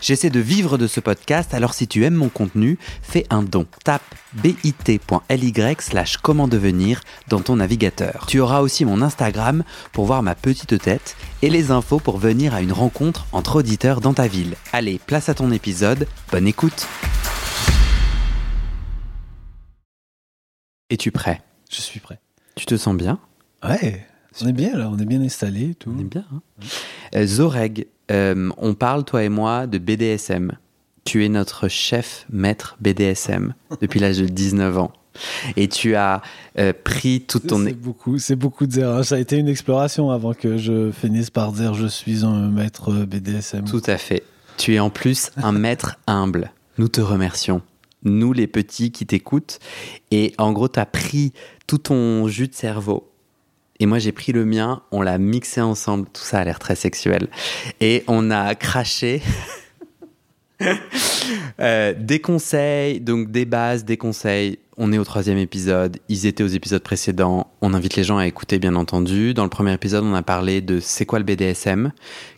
J'essaie de vivre de ce podcast, alors si tu aimes mon contenu, fais un don. Tape bit.ly slash comment devenir dans ton navigateur. Tu auras aussi mon Instagram pour voir ma petite tête et les infos pour venir à une rencontre entre auditeurs dans ta ville. Allez, place à ton épisode, bonne écoute Es-tu prêt? Je suis prêt. Tu te sens bien? Ouais, on est bien là, on est bien installé tout. On est bien. Hein? Euh, Zoreg, euh, on parle, toi et moi, de BDSM. Tu es notre chef maître BDSM depuis l'âge de 19 ans. Et tu as euh, pris tout ton... C'est beaucoup, c'est beaucoup de dire. Ça a été une exploration avant que je finisse par dire je suis un maître BDSM. Tout à fait. Tu es en plus un maître humble. Nous te remercions. Nous, les petits qui t'écoutent. Et en gros, tu as pris tout ton jus de cerveau et moi, j'ai pris le mien, on l'a mixé ensemble. Tout ça a l'air très sexuel. Et on a craché euh, des conseils, donc des bases, des conseils on est au troisième épisode, ils étaient aux épisodes précédents, on invite les gens à écouter bien entendu. Dans le premier épisode, on a parlé de c'est quoi le BDSM,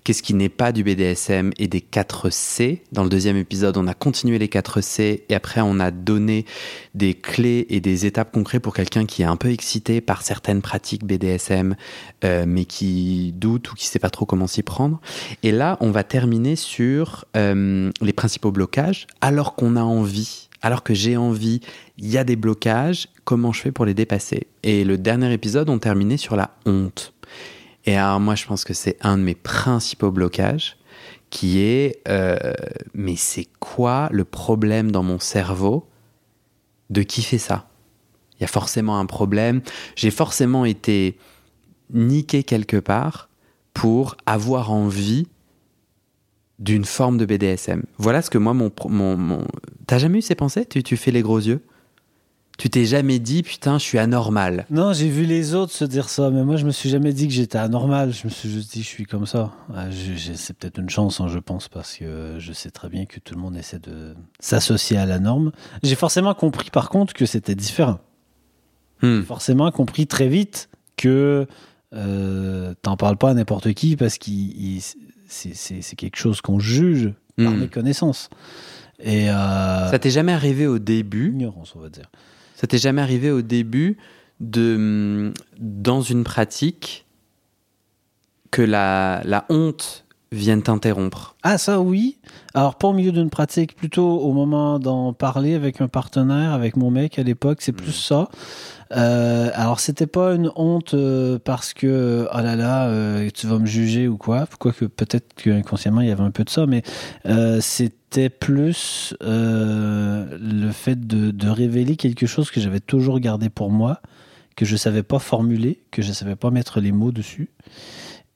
qu'est-ce qui n'est pas du BDSM et des 4 C? Dans le deuxième épisode, on a continué les 4 C et après on a donné des clés et des étapes concrètes pour quelqu'un qui est un peu excité par certaines pratiques BDSM euh, mais qui doute ou qui sait pas trop comment s'y prendre. Et là, on va terminer sur euh, les principaux blocages alors qu'on a envie alors que j'ai envie, il y a des blocages, comment je fais pour les dépasser? Et le dernier épisode, on terminait sur la honte. Et alors moi, je pense que c'est un de mes principaux blocages, qui est, euh, mais c'est quoi le problème dans mon cerveau de qui fait ça? Il y a forcément un problème. J'ai forcément été niqué quelque part pour avoir envie d'une forme de BDSM. Voilà ce que moi, mon... mon, T'as jamais eu ces pensées? Tu, tu fais les gros yeux? Tu t'es jamais dit, putain, je suis anormal Non, j'ai vu les autres se dire ça, mais moi, je me suis jamais dit que j'étais anormal. Je me suis juste dit, je suis comme ça. Ah, c'est peut-être une chance, hein, je pense, parce que je sais très bien que tout le monde essaie de s'associer à la norme. J'ai forcément compris, par contre, que c'était différent. Hmm. Forcément compris très vite que euh, t'en parles pas à n'importe qui parce qu'il c'est quelque chose qu'on juge par hmm. méconnaissance. Et euh, ça t'est jamais arrivé au début Ignorance, on va dire. Ça t'est jamais arrivé au début de dans une pratique que la, la honte vienne t'interrompre? Ah ça oui. Alors pas au milieu d'une pratique, plutôt au moment d'en parler avec un partenaire, avec mon mec à l'époque, c'est plus hmm. ça. Euh, alors c'était pas une honte euh, parce que oh là là euh, tu vas me juger ou quoi, quoique peut-être qu'inconsciemment il y avait un peu de ça, mais c'était plus le fait de, révéler quelque chose que j'avais toujours gardé pour moi, que je savais pas formuler, que je savais pas mettre les mots dessus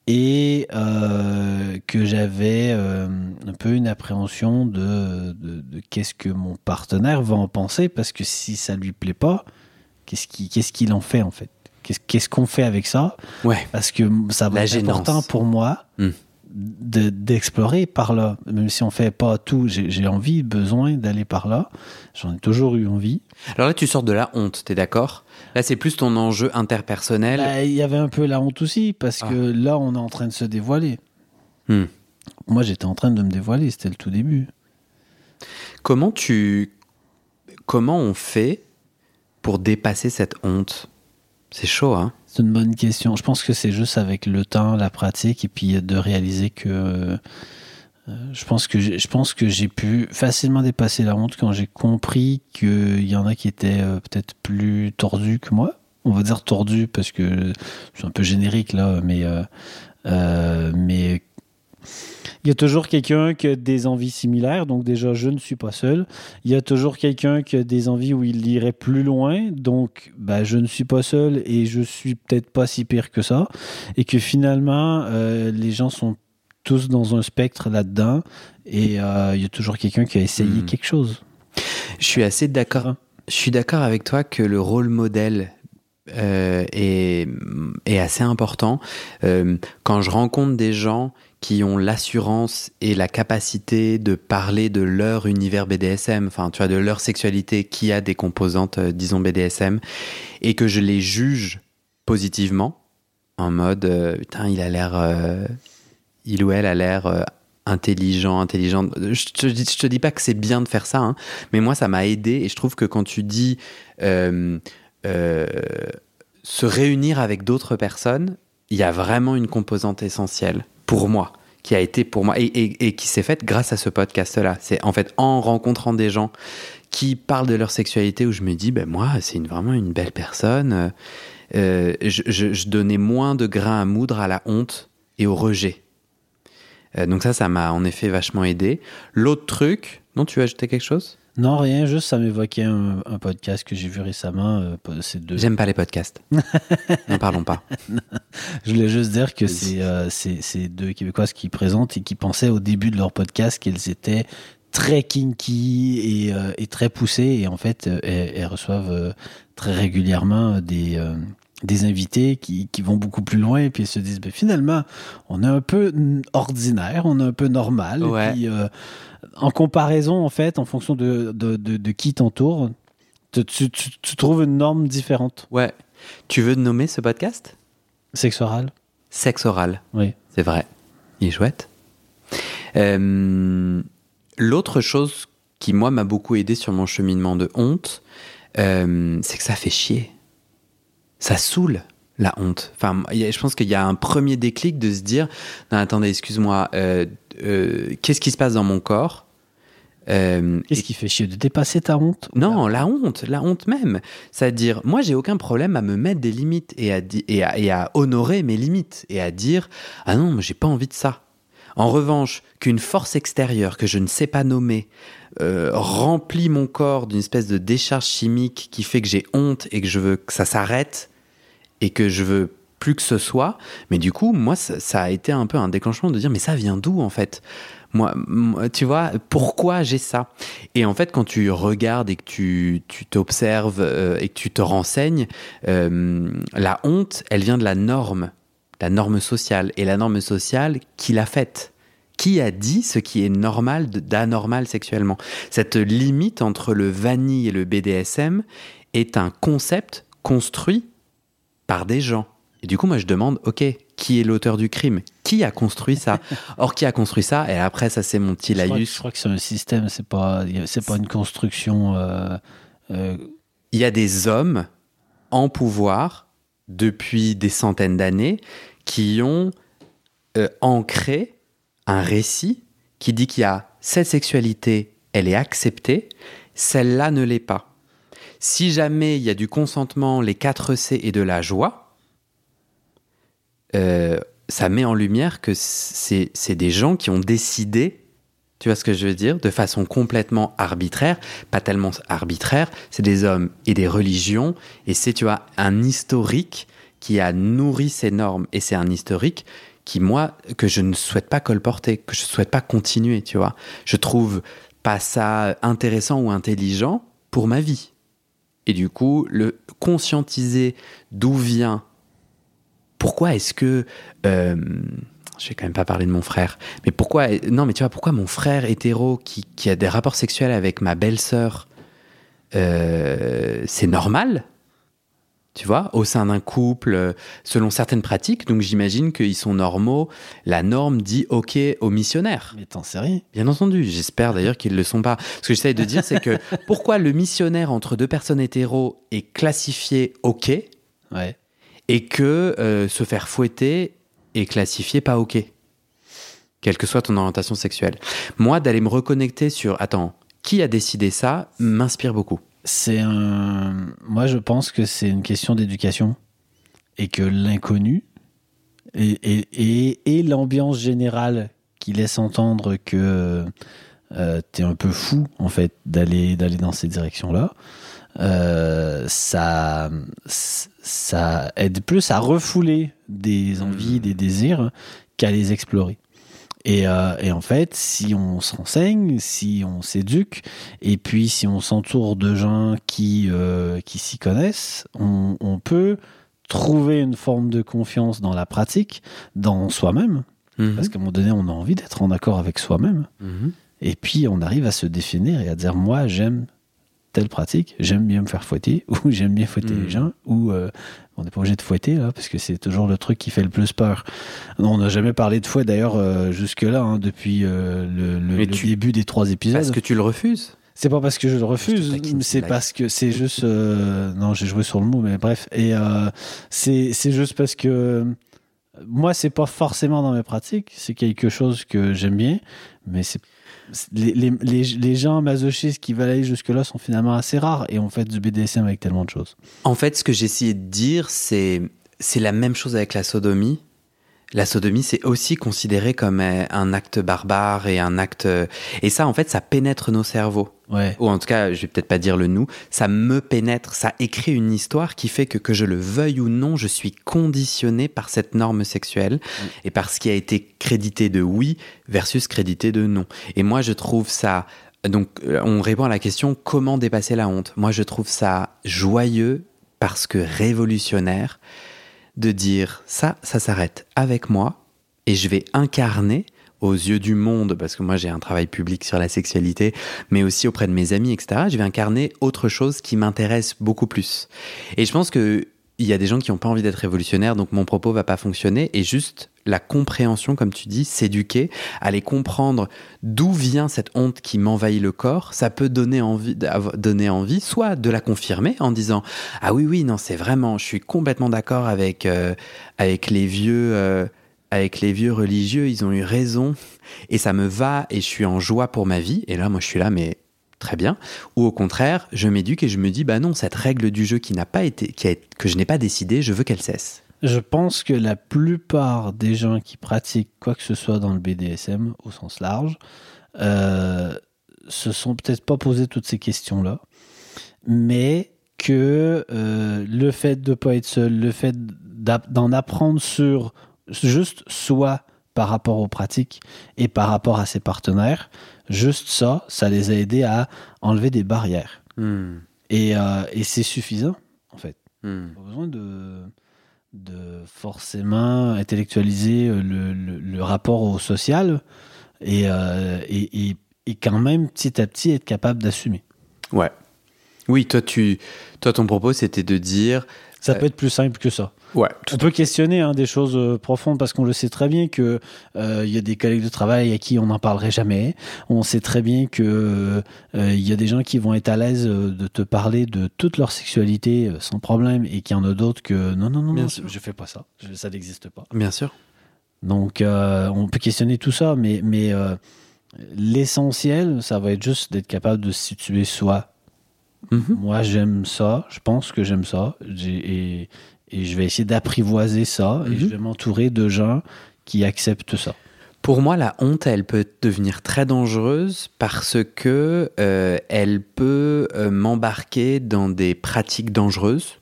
et que j'avais un peu une appréhension de, de qu'est-ce que mon partenaire va en penser parce que si ça lui plaît pas Qu'est-ce qu'il en fait en fait? Qu'est-ce qu'on fait avec ça? Ouais. Parce que ça va être important pour moi hmm. d'explorer par là. Même si on fait pas tout, j'ai envie, besoin d'aller par là. J'en ai toujours eu envie. Alors là, tu sors de la honte, t'es d'accord? Là, c'est plus ton enjeu interpersonnel. Bah, il y avait un peu la honte aussi, parce ah. que là, on est en train de se dévoiler. Hmm. Moi, j'étais en train de me dévoiler, c'était le tout début. Comment tu. Comment on fait pour dépasser cette honte C'est chaud, hein C'est une bonne question. Je pense que c'est juste avec le temps, la pratique, et puis de réaliser que. Euh, je pense que je pense que j'ai pu facilement dépasser la honte quand j'ai compris qu'il y en a qui étaient euh, peut-être plus tordus que moi. On va dire tordus parce que c'est un peu générique là, mais euh, mais il y a toujours quelqu'un qui a des envies similaires, donc déjà je ne suis pas seul. Il y a toujours quelqu'un qui a des envies où il irait plus loin, donc bah, je ne suis pas seul et je suis peut-être pas si pire que ça. Et que finalement, euh, les gens sont tous dans un spectre là-dedans et euh, il y a toujours quelqu'un qui a essayé hmm. quelque chose. Je suis assez d'accord. Je suis d'accord avec toi que le rôle modèle euh, est, est, assez important. quand je rencontre des gens qui ont l'assurance et la capacité de parler de leur univers BDSM, enfin, tu vois, de leur sexualité qui a des composantes, euh, disons, BDSM, et que je les juge positivement, en mode, euh, putain, il a l'air, euh, il ou elle a l'air intelligent, intelligente. Je te, te dis pas que c'est bien de faire ça, hein, mais moi, ça m'a aidé, et je trouve que quand tu dis se réunir avec d'autres personnes, il y a vraiment une composante essentielle pour moi qui a été pour moi et, qui s'est faite grâce à ce podcast-là. C'est en fait en rencontrant des gens qui parlent de leur sexualité où je me dis, ben moi, c'est vraiment une belle personne. Euh, je, donnais moins de grains à moudre à la honte et au rejet. Euh, donc ça, ça m'a en effet vachement aidé. L'autre truc, non, tu veux ajouter quelque chose? Non, rien, juste ça m'évoquait un, un podcast que j'ai vu récemment. euh, c'est deux. J'aime pas les podcasts. N'en parlons pas. Je voulais juste dire que c'est euh, deux Québécoises qui présentent et qui pensaient au début de leur podcast qu'elles étaient très kinky et, euh, et très poussées. Et en fait, euh, elles, elles reçoivent très régulièrement des, des invités qui, qui vont beaucoup plus loin et puis elles se disent, ben, finalement, on est un peu ordinaire, on est un peu normal. Ouais. Et puis, euh, en comparaison, en fait, en fonction de, de, de, de qui t'entoure, tu, tu, tu- tu trouves une norme différente. Ouais. Tu veux nommer ce podcast? Sexe oral, Sexe oral. oui. C'est vrai. Il est chouette. Euh, L'autre chose qui, moi, m'a beaucoup aidé sur mon cheminement de honte, euh, c'est que ça fait chier. Ça saoule, la honte. Enfin, je pense qu'il y a un premier déclic de se dire Non, attendez, excuse-moi, euh, euh, qu'est-ce qui se passe dans mon corps Euh, Qu'est-ce qui fait chier de dépasser ta honte non, la honte, la honte même. C'est-à-dire, moi, j'ai aucun problème à me mettre des limites et à, di- et à, et à honorer mes limites et à dire Ah non, mais j'ai pas envie de ça. En revanche, qu'une force extérieure que je ne sais pas nommer euh, remplit mon corps d'une espèce de décharge chimique qui fait que j'ai honte et que je veux que ça s'arrête et que je veux plus que ce soit. Mais du coup, moi, ça, a été un peu un déclenchement de dire Mais ça vient d'où en fait? Moi, tu vois, pourquoi j'ai ça? Et en fait, quand tu regardes et que tu tu t'observes euh, et que tu te renseignes, euh, la honte, elle vient de la norme, la norme sociale. Et la norme sociale, qui l'a faite Qui a dit ce qui est normal d'anormal sexuellement? Cette limite entre le vanille et le BDSM est un concept construit par des gens. Et du coup, moi, je demande, ok, qui est l'auteur du crime? Qui a construit ça? Or, qui a construit ça? Et après, ça, c'est mon petit je crois, que- laïus. je crois que c'est un système, c'est pas, c'est pas une construction. euh, euh, il y a des hommes en pouvoir depuis des centaines d'années qui ont euh, ancré un récit qui dit qu'il y a cette sexualité, elle est acceptée, celle-là ne l'est pas. Si jamais il y a du consentement, les 4 C et de la joie, euh, ça met en lumière que c'est des gens qui ont décidé, tu vois ce que je veux dire, de façon complètement arbitraire, pas tellement arbitraire, c'est des hommes et des religions, et c'est, tu vois, un historique qui a nourri ces normes, et c'est un historique qui, moi, que je ne souhaite pas colporter, que je ne souhaite pas continuer, tu vois. Je trouve pas ça intéressant ou intelligent pour ma vie. Et du coup, le conscientiser d'où vient, pourquoi est-ce que... euh, je vais quand même pas parler de mon frère, mais pourquoi... Non, mais tu vois, pourquoi mon frère hétéro qui, a des rapports sexuels avec ma belle-sœur, euh, c'est normal tu vois, au sein d'un couple, euh, selon certaines pratiques. Donc j'imagine qu'ils sont normaux. La norme dit OK aux missionnaires. mais t'en sais rien. Bien entendu, j'espère d'ailleurs qu'ils ne le sont pas. Ce que j'essaie de dire, c'est que pourquoi le missionnaire entre deux personnes hétéros est classifié OK Ouais. et que euh, se faire fouetter est classifié pas OK Quelle que soit ton orientation sexuelle. Moi, d'aller me reconnecter sur attends, qui a décidé ça m'inspire beaucoup. C'est un. Moi, je pense que c'est une question d'éducation et que l'inconnu et, et, et, et l'ambiance générale qui laisse entendre que euh, t'es un peu fou en fait d'aller d'aller dans ces directions-là. Euh, ça, ça aide plus à refouler des envies, des désirs qu'à les explorer. Et, euh, et en fait, si on s'enseigne, si on s'éduque, et puis si on s'entoure de gens qui, euh, qui s'y connaissent, on, on peut trouver une forme de confiance dans la pratique, dans soi-même, Mhm. Parce qu'à un moment donné, on a envie d'être en accord avec soi-même. Mhm. Et puis, on arrive à se définir et à dire moi, j'aime telle pratique, j'aime bien me faire fouetter, ou j'aime bien fouetter les gens, ou euh, on n'est pas obligé de fouetter, là, parce que c'est toujours le truc qui fait le plus peur. On n'a jamais parlé de fouet, d'ailleurs, euh, jusque-là, hein, depuis euh, le, début des trois épisodes. Parce que tu le refuses. C'est pas parce que je le refuse, c'est parce que c'est juste. non, j'ai joué sur le mot, mais bref. Et c'est juste parce que moi, c'est pas forcément dans mes pratiques. C'est quelque chose que j'aime bien, mais c'est- les, les, les, gens masochistes qui veulent aller jusque-là sont finalement assez rares et on fait du BDSM avec tellement de choses. En fait, ce que essayé de dire, c'est c'est la même chose avec la sodomie. La sodomie, c'est aussi considéré comme euh, un acte barbare et un acte. Et ça, en fait, ça pénètre nos cerveaux. Ouais. Ou en tout cas, je vais peut-être pas dire le nous. Ça me pénètre, ça écrit une histoire qui fait que, que je le veuille ou non, je suis conditionné par cette norme sexuelle et par ce qui a été crédité de oui versus crédité de non. Et moi, je trouve ça. Donc, euh, on répond à la question comment dépasser la honte? Moi, je trouve ça joyeux parce que révolutionnaire de dire ça, ça s'arrête avec moi et je vais incarner aux yeux du monde, parce que moi j'ai un travail public sur la sexualité, mais aussi auprès de mes amis, etc. Je vais incarner autre chose qui m'intéresse beaucoup plus. Et je pense que il y a des gens qui n'ont pas envie d'être révolutionnaires, donc mon propos va pas fonctionner. Et juste la compréhension, comme tu dis, s'éduquer, aller comprendre d'où vient cette honte qui m'envahit le corps, ça peut donner envie, donner envie, soit de la confirmer en disant ah oui oui non c'est vraiment, je suis complètement d'accord avec euh, avec les vieux. euh, avec les vieux religieux, ils ont eu raison et ça me va et je suis en joie pour ma vie. Et là, moi, je suis là, mais très bien. Ou au contraire, je m'éduque et je me dis, bah non, cette règle du jeu qui n'a pas été, qui a- que je n'ai pas décidé, je veux qu'elle cesse. Je pense que la plupart des gens qui pratiquent quoi que ce soit dans le BDSM au sens large euh, se sont peut-être pas posé toutes ces questions-là, mais que euh, le fait de pas être seul, le fait d'en apprendre sur juste soi par rapport aux pratiques et par rapport à ses partenaires, juste ça, ça les a aidés à enlever des barrières. Hmm. Et, euh, et c'est suffisant, en fait Hmm. pas besoin de, de forcément intellectualiser euh, le, le- le rapport au social et, euh, et, et- et quand même petit à petit être capable d'assumer. Ouais. Oui, toi, tu, toi, ton propos, c'était de dire, Ça Euh, peut être plus simple que ça. Ouais, On peut questionner hein, des choses euh, profondes parce qu'on le sait très bien que euh, il y a des collègues de travail à qui on n'en parlerait jamais. On sait très bien que euh, il y a des gens qui vont être à l'aise de te parler de toute leur sexualité sans problème et qu'il y en a d'autres que non non non, Bien non sûr. je fais pas ça, Je- ça n'existe pas. bien sûr. Donc, euh, on peut questionner tout ça, mais, mais l'essentiel, ça va être juste d'être capable de se situer soi. Mhm. Moi, j'aime ça, je pense que j'aime ça, et, et je vais essayer d'apprivoiser ça, et Mhm. je vais m'entourer de gens qui acceptent ça. Pour moi, la honte, elle peut devenir très dangereuse parce que euh, elle peut euh, m'embarquer dans des pratiques dangereuses.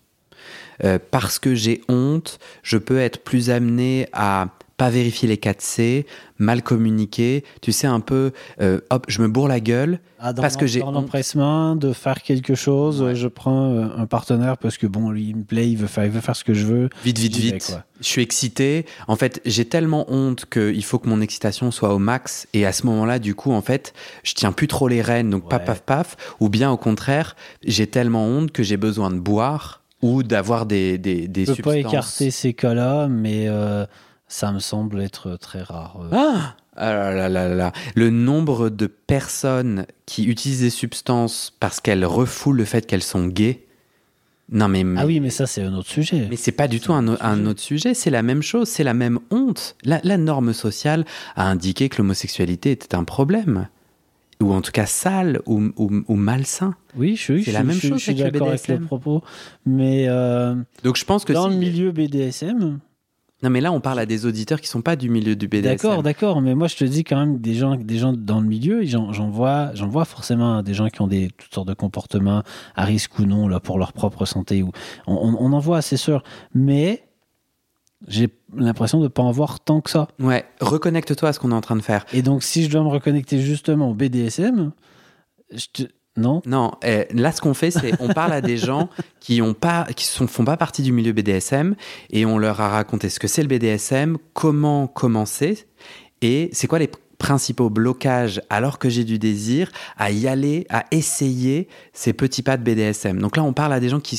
Euh, parce que j'ai honte, je peux être plus amené à pas vérifier les 4C, mal communiquer. Tu sais, un peu, euh, hop, je me bourre la gueule. Ah, Parce que j'ai dans l'empressement de faire quelque chose, Ouais. je prends euh, un partenaire parce que bon, lui, il me plaît, il veut faire, il veut faire ce que je veux. Vite, vite, vite. quoi. Je suis excité. En fait, j'ai tellement honte qu'il faut que mon excitation soit au max. Et à ce moment-là, du coup, en fait, je tiens plus trop les rênes. Donc, paf, Ouais. paf, paf. Ou bien, au contraire, j'ai tellement honte que j'ai besoin de boire ou d'avoir des, des, des Je peux pas écarter ces cas-là, mais euh, ça me semble être très rare. euh. Ah Ah là là là là. Le nombre de personnes qui utilisent des substances parce qu'elles refoulent le fait qu'elles sont gays. Non, mais. mais- Ah oui, mais ça, c'est un autre sujet. Mais c'est pas du tout un, autre un sujet. autre sujet, c'est la même chose, c'est la même honte. La, la norme sociale a indiqué que l'homosexualité était un problème, ou en tout cas sale ou, ou- ou malsain. Oui, je suis, C'est la même je chose je suis d'accord avec le propos. Mais euh, Donc je pense que dans le milieu BDSM, Non mais là on parle à des auditeurs qui sont pas du milieu du BDSM. d'accord, d'accord, mais moi je te dis quand même des gens, des gens dans le milieu, j'en vois, j'en vois forcément des gens qui ont des toutes sortes de comportements à risque ou non là pour leur propre santé. Ou on, on- on en voit, c'est sûr, mais j'ai l'impression de pas en voir tant que ça. Ouais, reconnecte-toi à ce qu'on est en train de faire. Et donc, si je dois me reconnecter justement au BDSM, je te- Non Non, eh, là ce qu'on fait, c'est on parle à des gens qui ont pas, qui sont, font pas partie du milieu BDSM et on leur a raconté ce que c'est le BDSM, comment commencer et c'est quoi les principaux blocages alors que j'ai du désir à y aller, à essayer ces petits pas de BDSM. Donc là, on parle à des gens qui,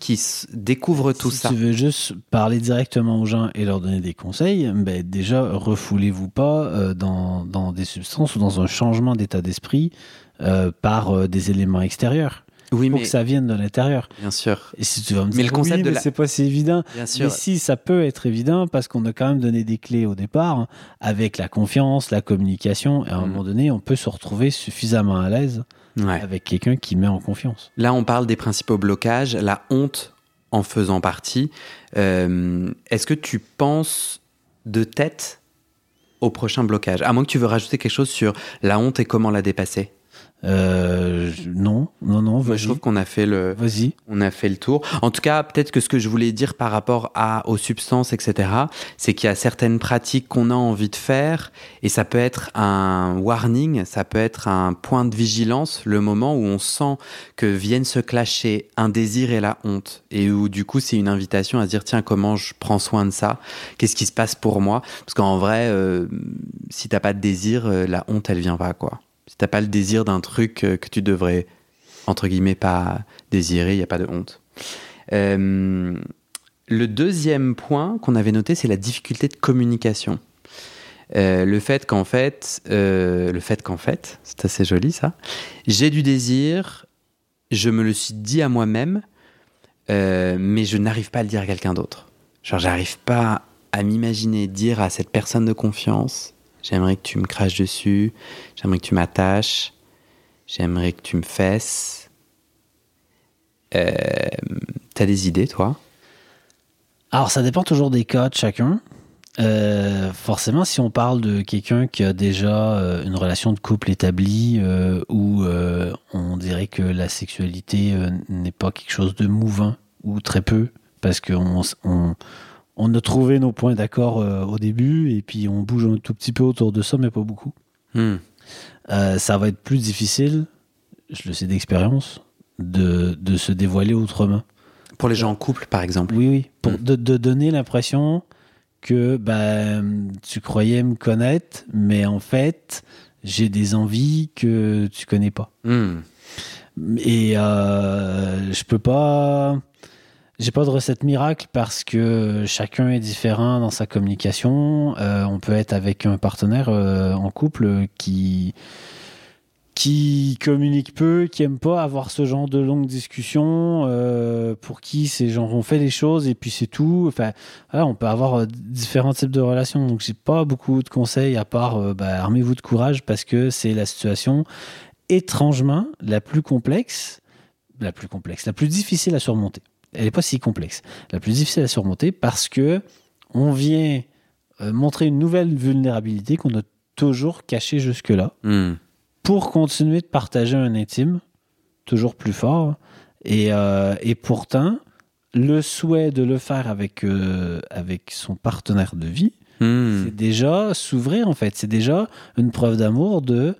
qui découvrent tout si ça. tu veux juste parler directement aux gens et leur donner des conseils, ben déjà, refoulez-vous pas euh, dans, dans des substances ou dans un changement d'état d'esprit euh, par euh, des éléments extérieurs. Oui, faut mais que ça vienne de l'intérieur. bien sûr, Et si tu vas me Mais dire, le concept oui, de la- c'est pas si évident. bien sûr. Mais si, ça peut être évident parce qu'on a quand même donné des clés au départ hein, avec la confiance, la communication. Et à un Mhm. moment donné, on peut se retrouver suffisamment à l'aise Ouais. avec quelqu'un qui met en confiance. Là, on parle des principaux blocages, la honte en faisant partie. Euh, Est-ce que tu penses de tête au prochain blocage? À moins que tu veux rajouter quelque chose sur la honte et comment la dépasser. Euh, non, non, non, Moi, je trouve qu'on a fait le, Vas-y. on a fait le tour. En tout cas, peut-être que ce que je voulais dire par rapport à, aux substances, etc., c'est qu'il y a certaines pratiques qu'on a envie de faire et ça peut être un warning, ça peut être un point de vigilance, le moment où on sent que viennent se clasher un désir et la honte et où du coup c'est une invitation à se dire tiens comment je prends soin de ça, qu'est-ce qui se passe pour moi? Parce qu'en vrai, euh, si t'as pas de désir, euh, la honte elle vient pas quoi. Si t'as pas le désir d'un truc euh, que tu devrais entre guillemets pas désirer, il n'y a pas de honte. Euh, le deuxième point qu'on avait noté, c'est la difficulté de communication. Euh, le fait qu'en fait, le fait qu'en fait, c'est assez joli ça. J'ai du désir, je me le suis dit à moi-même, mais je n'arrive pas à le dire à quelqu'un d'autre. Genre, j'arrive pas à m'imaginer dire à cette personne de confiance, j'aimerais que tu me craches dessus, j'aimerais que tu m'attaches, j'aimerais que tu me fesses. Euh, T'as des idées, toi? Alors, ça dépend toujours des cas de chacun. Euh, forcément, si on parle de quelqu'un qui a déjà euh, une relation de couple établie, où on dirait que la sexualité n'est pas quelque chose de mouvant, ou très peu, parce qu'on on, on a trouvé nos points d'accord euh, au début, et puis on bouge un tout petit peu autour de ça, mais pas beaucoup. Hmm. Euh, ça va être plus difficile, je le sais d'expérience, de, de se dévoiler autrement. Pour les gens en couple, par exemple. Oui, oui. Pour Mm. de, de donner l'impression que ben, tu croyais me connaître, mais en fait, j'ai des envies que tu connais pas. Hmm. Et euh, je peux pas. J'ai pas de recette miracle parce que chacun est différent dans sa communication. Euh, on peut être avec un partenaire euh, en couple qui qui communique peu, qui aime pas avoir ce genre de longues discussions, euh, pour qui c'est genre on fait les choses et puis c'est tout. Enfin, on peut avoir différents types de relations. Donc j'ai pas beaucoup de conseils à part bah, armez-vous de courage parce que c'est la situation étrangement la plus complexe, la plus complexe, la plus difficile à surmonter. Elle n'est pas si complexe. La plus difficile à surmonter parce que on vient euh, montrer une nouvelle vulnérabilité qu'on a toujours cachée jusque-là Hmm. pour continuer de partager un intime toujours plus fort. Et, euh, et pourtant, le souhait de le faire avec, euh, avec son partenaire de vie, Hmm. c'est déjà s'ouvrir en fait. C'est déjà une preuve d'amour de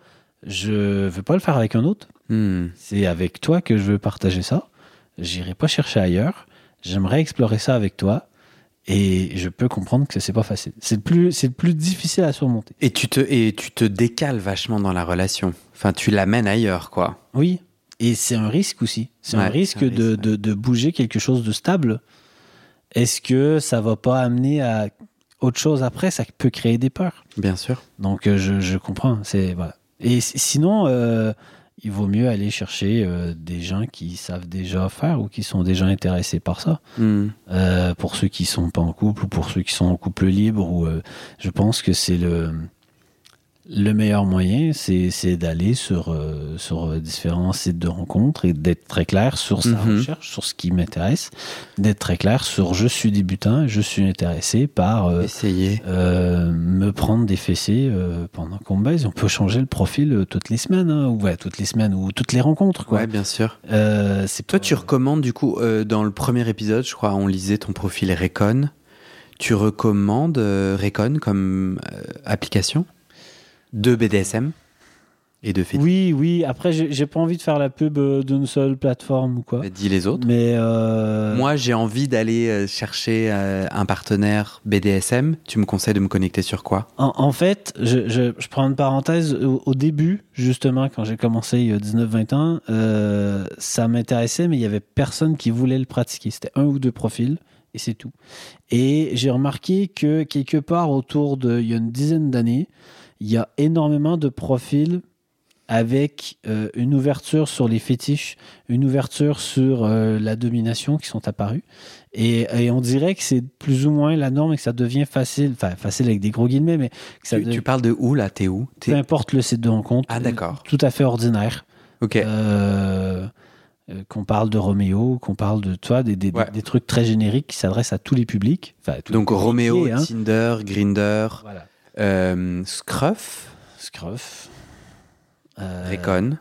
je veux pas le faire avec un autre. Hmm. C'est avec toi que je veux partager ça. J'irai pas chercher ailleurs. J'aimerais explorer ça avec toi. Et je peux comprendre que c'est pas facile. C'est le plus, c'est le plus difficile à surmonter. Et tu te et tu te décales vachement dans la relation. Enfin, tu l'amènes ailleurs, quoi. Oui. Et c'est un risque aussi. C'est un risque, de, de, de bouger quelque chose de stable. Est-ce que ça va pas amener à autre chose après? Ça peut créer des peurs. Bien sûr. Donc euh, je, je comprends. C'est voilà. Et si- sinon, euh, il vaut mieux aller chercher euh, des gens qui savent déjà faire ou qui sont déjà intéressés par ça. Hmm. Euh, pour ceux qui sont pas en couple ou pour ceux qui sont en couple libre, ou euh, je pense que c'est le le meilleur moyen, c'est d'aller sur euh, sur différents sites de rencontres et d'être très clair sur sa Mhm. recherche, sur ce qui m'intéresse, d'être très clair sur je suis débutant, je suis intéressé par euh, Essayez. euh, me prendre des fessées pendant qu'on baise. On peut changer le profil toutes les semaines, hein, ou ouais, toutes les semaines ou toutes les rencontres, quoi. Ouais, bien sûr. C'est Toi, tu recommandes du coup dans le premier épisode, je crois, on lisait ton profil Recon. Tu recommandes Recon comme application? De BDSM Et de fétiche. Oui, oui. Après, j'ai pas envie de faire la pub euh, d'une seule plateforme ou quoi. Dis les autres. Mais euh, Moi, j'ai envie d'aller euh, chercher un partenaire BDSM. Tu me conseilles de me connecter sur quoi? En, en fait, je, je, je prends une parenthèse. Au, au début, justement, quand j'ai commencé il y a 19-20 ans, euh, ça m'intéressait, mais il y avait personne qui voulait le pratiquer. C'était un ou deux profils, et c'est tout. Et j'ai remarqué que quelque part autour de, il y a une dizaine d'années, il y a énormément de profils avec euh, une ouverture sur les fétiches, une ouverture sur euh, la domination qui sont apparus. Et, et on dirait que c'est plus ou moins la norme et que ça devient facile, enfin facile avec des gros guillemets, mais que ça tu, tu parles de où là? T'es où? Peu importe le site de rencontre, Ah, d'accord. tout à fait ordinaire. Ok. Euh, qu'on parle de Roméo, qu'on parle de toi, des, des, Ouais. des trucs très génériques qui s'adressent à tous les publics. Enfin, à tous Donc les publics Roméo, hein. Tinder, Grinder, Voilà. Euh, Scruff, Scruff. Euh, Recon.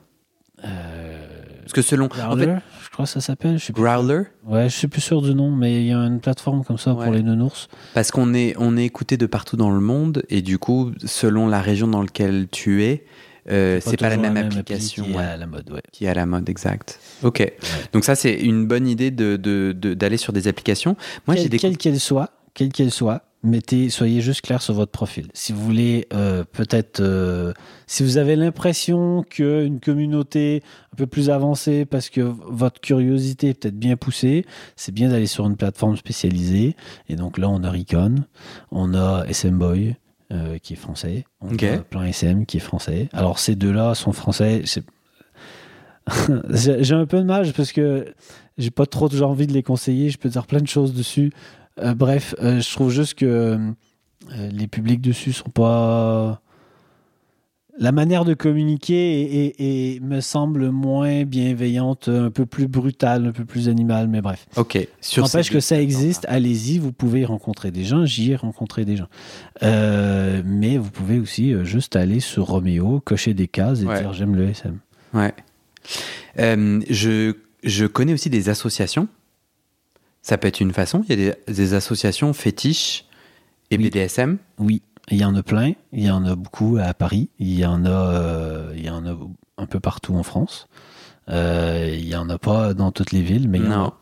euh, Parce que selon. En Growler, fait, je crois que ça s'appelle. Je suis plus, Growler, ouais, je suis plus sûr du nom, mais il y a une plateforme comme ça Ouais. pour les nounours. parce qu'on est, on est écouté de partout dans le monde et du coup, selon la région dans laquelle tu es, euh, c'est pas la même appli application qui est ouais, à la mode, ouais. qui est à la mode, exact. Ok. Donc ça, c'est une bonne idée de, de- de- d'aller sur des applications. Moi, j'ai des quelle qu'elle soit, quelle qu'elle soit, mettez, soyez juste clair sur votre profil. Si vous voulez, euh, peut-être, euh, si vous avez l'impression qu'une communauté un peu plus avancée, parce que votre curiosité est peut-être bien poussée, c'est bien d'aller sur une plateforme spécialisée. Et donc là, on a Recon, on a SM Boy. euh, qui est français, on Ok. a Plan SM qui est français. Alors ces deux-là sont français. j'ai un peu de mal parce que j'ai pas trop toujours envie de les conseiller. Je peux dire plein de choses dessus. Euh, bref, euh, je trouve juste que euh, les publics dessus sont pas. La manière de communiquer est- est- est- me semble moins bienveillante, un peu plus brutale, un peu plus animale, mais bref. Ok. Sur N'empêche que ça existe, allez-y, vous pouvez rencontrer des gens, j'y ai rencontré des gens. Euh, mais vous pouvez aussi juste aller sur Roméo, cocher des cases et Ouais. dire j'aime le SM. Ouais. Euh, je, je connais aussi des associations. Ça peut être une façon. Il y a des, des associations fétiches et Oui. BDSM. Oui, il y en a plein. Il y en a beaucoup à Paris. Il y en a, euh, il y en a un peu partout en France. Euh, il y en a pas dans toutes les villes, mais il y en Non. a.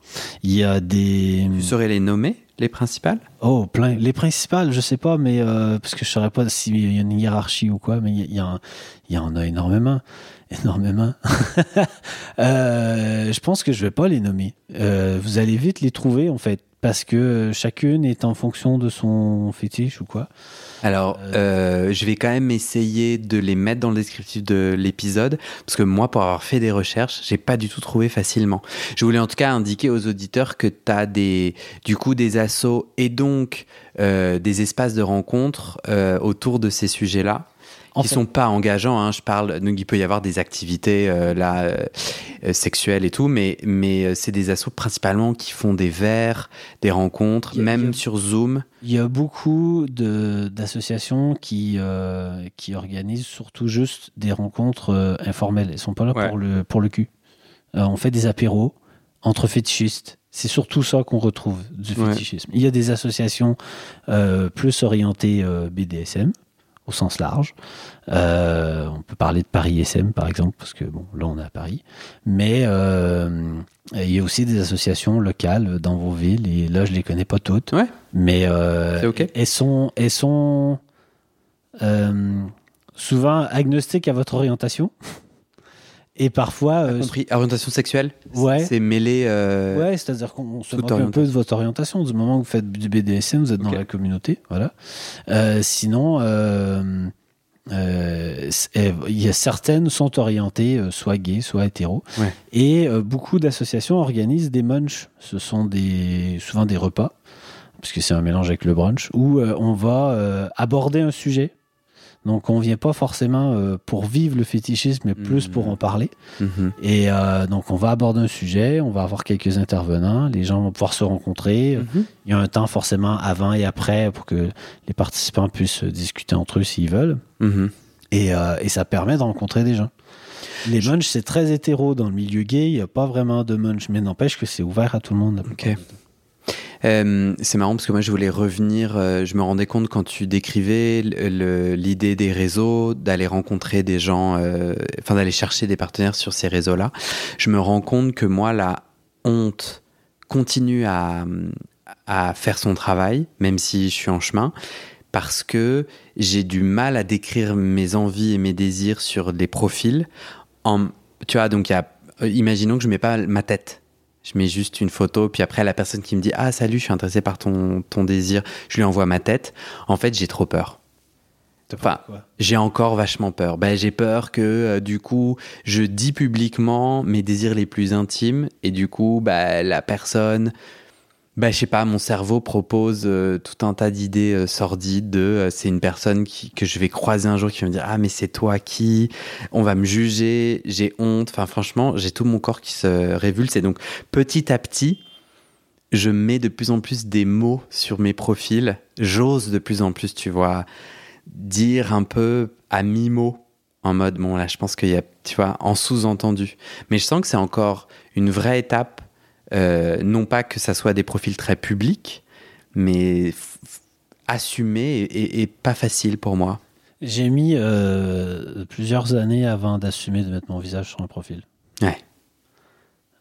Il y a des. Tu saurais les nommer, les principales? Oh, plein. Les principales, je sais pas, mais euh, parce que je saurais pas s'il y a une hiérarchie ou quoi, mais il y, en- il y en a énormément. Énormément. Euh, je pense que je vais pas les nommer. Euh, vous allez vite les trouver, en fait, parce que chacune est en fonction de son fétiche ou quoi. Alors, euh, je vais quand même essayer de les mettre dans le descriptif de l'épisode, parce que moi, pour avoir fait des recherches, j'ai pas du tout trouvé facilement. Je voulais en tout cas indiquer aux auditeurs que tu as des, du coup des assos et donc des espaces de rencontre autour de ces sujets-là. En qui fait- sont pas engageants, hein, je parle, donc il peut y avoir des activités euh, là euh, euh, sexuelles et tout, mais mais c'est des assos principalement qui font des verres, des rencontres, a- même a- sur Zoom. Il y a beaucoup de- d'associations qui, euh, qui organisent surtout juste des rencontres informelles. Elles sont pas là Ouais. pour, le, pour le cul. On fait des apéros entre fétichistes. C'est surtout ça qu'on retrouve du Ouais. fétichisme. Il y a des associations euh, plus orientées euh, BDSM au sens large. Euh, on peut parler de Paris SM par exemple, parce que bon, là on est à Paris. Mais euh, il y a aussi des associations locales dans vos villes, et là je les connais pas toutes. Ouais. Mais euh, C'est ok. elles sont, elles sont souvent agnostiques à votre orientation. Et parfois, euh, compris orientation sexuelle Ouais. c'est mêlé euh, ouais, c'est-à-dire qu'on se moque un peu de votre orientation. Du moment où vous faites du BDSM, vous êtes dans la communauté. Voilà. Euh, sinon, euh, euh, c'est- il y a certaines sont orientées soit gays, soit hétéros. Ouais. Et beaucoup d'associations organisent des munchs. Ce sont des, souvent des repas, puisque c'est un mélange avec le brunch, où on va aborder un sujet. Donc on vient pas forcément euh, pour vivre le fétichisme, mais plus pour en parler. mhm. Et euh, donc, on va aborder un sujet, on va avoir quelques intervenants, les gens vont pouvoir se rencontrer. Mhm. Il y a un temps forcément avant et après pour que les participants puissent discuter entre eux s'ils veulent. Mhm. Et, euh, et ça permet de rencontrer des gens. Les munchs, c'est très hétéro dans le milieu gay, il n'y a pas vraiment de munch, mais n'empêche que c'est ouvert à tout le monde. Ok. Euh, c'est marrant parce que moi je voulais revenir, euh, je me rendais compte quand tu décrivais l'idée des réseaux, d'aller rencontrer des gens, euh, enfin d'aller chercher des partenaires sur ces réseaux-là. Je me rends compte que moi la honte continue à, faire son travail, même si je suis en chemin, parce que j'ai du mal à décrire mes envies et mes désirs sur des profils. En, tu vois, donc imaginons que je mets pas ma tête. Je mets juste une photo, puis après la personne qui me dit Ah, salut, je suis intéressé par ton, ton désir, je lui envoie ma tête. En fait, j'ai trop peur. Enfin, j'ai encore vachement peur. Ben, j'ai peur que euh, du coup, je dis publiquement mes désirs les plus intimes, et du coup, bah, la personne, bah, je sais pas, mon cerveau propose euh, tout un tas d'idées euh, sordides de euh, c'est une personne que je vais croiser un jour qui va me dire Ah, mais c'est toi qui? On va me juger, j'ai honte. Enfin, franchement, j'ai tout mon corps qui se révulse. Et donc, petit à petit, je mets de plus en plus des mots sur mes profils. J'ose de plus en plus, tu vois, dire un peu à mi-mot en mode bon là je pense qu'il y a tu vois en sous-entendu mais je sens que c'est encore une vraie étape euh, non pas que ça soit des profils très publics mais assumés et, pas facile pour moi J'ai mis euh, plusieurs années avant d'assumer de mettre mon visage sur un profil. ouais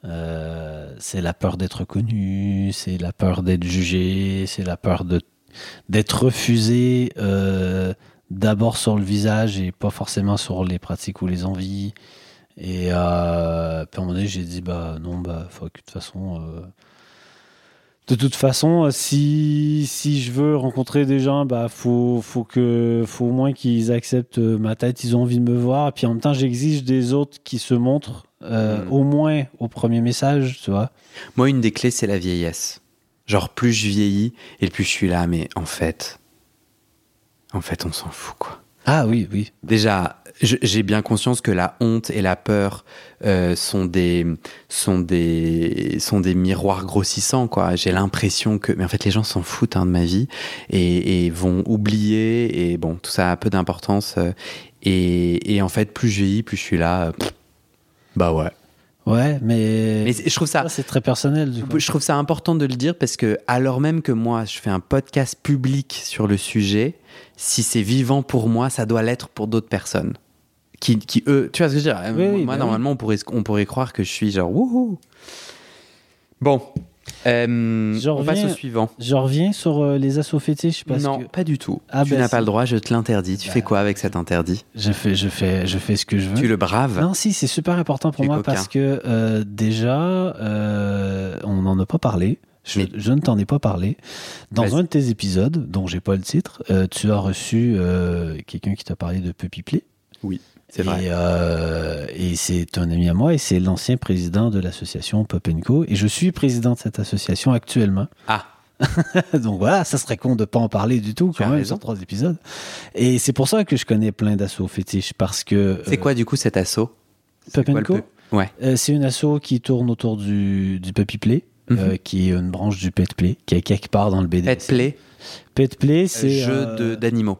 Euh, c'est la peur d'être connu, c'est la peur d'être jugé, c'est la peur de d'être refusé d'abord sur le visage et pas forcément sur les pratiques ou les envies. Et euh, puis à un moment donné, j'ai dit bah non bah de toute façon. euh, de toute façon, euh, si, si je veux rencontrer des gens, bah faut faut que faut au moins qu'ils acceptent ma tête, ils ont envie de me voir. Et puis en même temps, j'exige des autres qui se montrent euh, Mm. au moins au premier message, tu vois. moi une des clés c'est la vieillesse genre plus je vieillis et plus je suis là mais en fait en fait on s'en fout quoi Ah oui, oui. Déjà, j'ai bien conscience que la honte et la peur euh, sont des sont des sont des miroirs grossissants quoi. J'ai l'impression que mais en fait les gens s'en foutent hein, de ma vie et, et vont oublier et bon tout ça a peu d'importance euh, et, et en fait plus je vieillis plus je suis là euh, pff, bah ouais. Ouais, mais, je trouve ça ça c'est très personnel du coup. je trouve ça important de le dire parce que, alors même que moi, je fais un podcast public sur le sujet, si c'est vivant pour moi, ça doit l'être pour d'autres personnes. Qui, qui, eux, tu vois ce que je veux dire? Oui, oui, Moi, bah normalement, on, pourrait, on pourrait croire que je suis genre wouhou. Bon, euh, on passe au suivant. Je reviens sur euh, les assauts fétiches parce non, que pas du tout. Ah, tu ben, n'as pas le droit, je te l'interdis. Tu Bah, fais quoi avec cet interdit? Je fais, je fais, je fais ce que je veux. Tu le braves? Non, si, c'est super important pour Tu moi parce que euh, déjà, euh, on n'en a pas parlé. Je, Mais- je ne t'en ai pas parlé. Dans un de tes épisodes, dont j'ai pas le titre, euh, tu as reçu euh, quelqu'un qui t'a parlé de Puppy Play. C'est vrai. Et, euh, et c'est un ami à moi et c'est l'ancien président de l'association Pop Co. Et je suis président de cette association actuellement. Ah, Donc voilà, ça serait con de pas en parler du tout Tu quand as même sur trois épisodes. Et c'est pour ça que je connais plein d'assauts fétiches parce que c'est euh, quoi du coup cet assaut? Pop Co? peu- Ouais. euh, c'est une asso qui tourne autour du, du Puppy Play, Mhm. euh, qui est une branche du Pet Play, qui est quelque part dans le BD. Pet play, Pet Play, c'est jeu euh, de- d'animaux.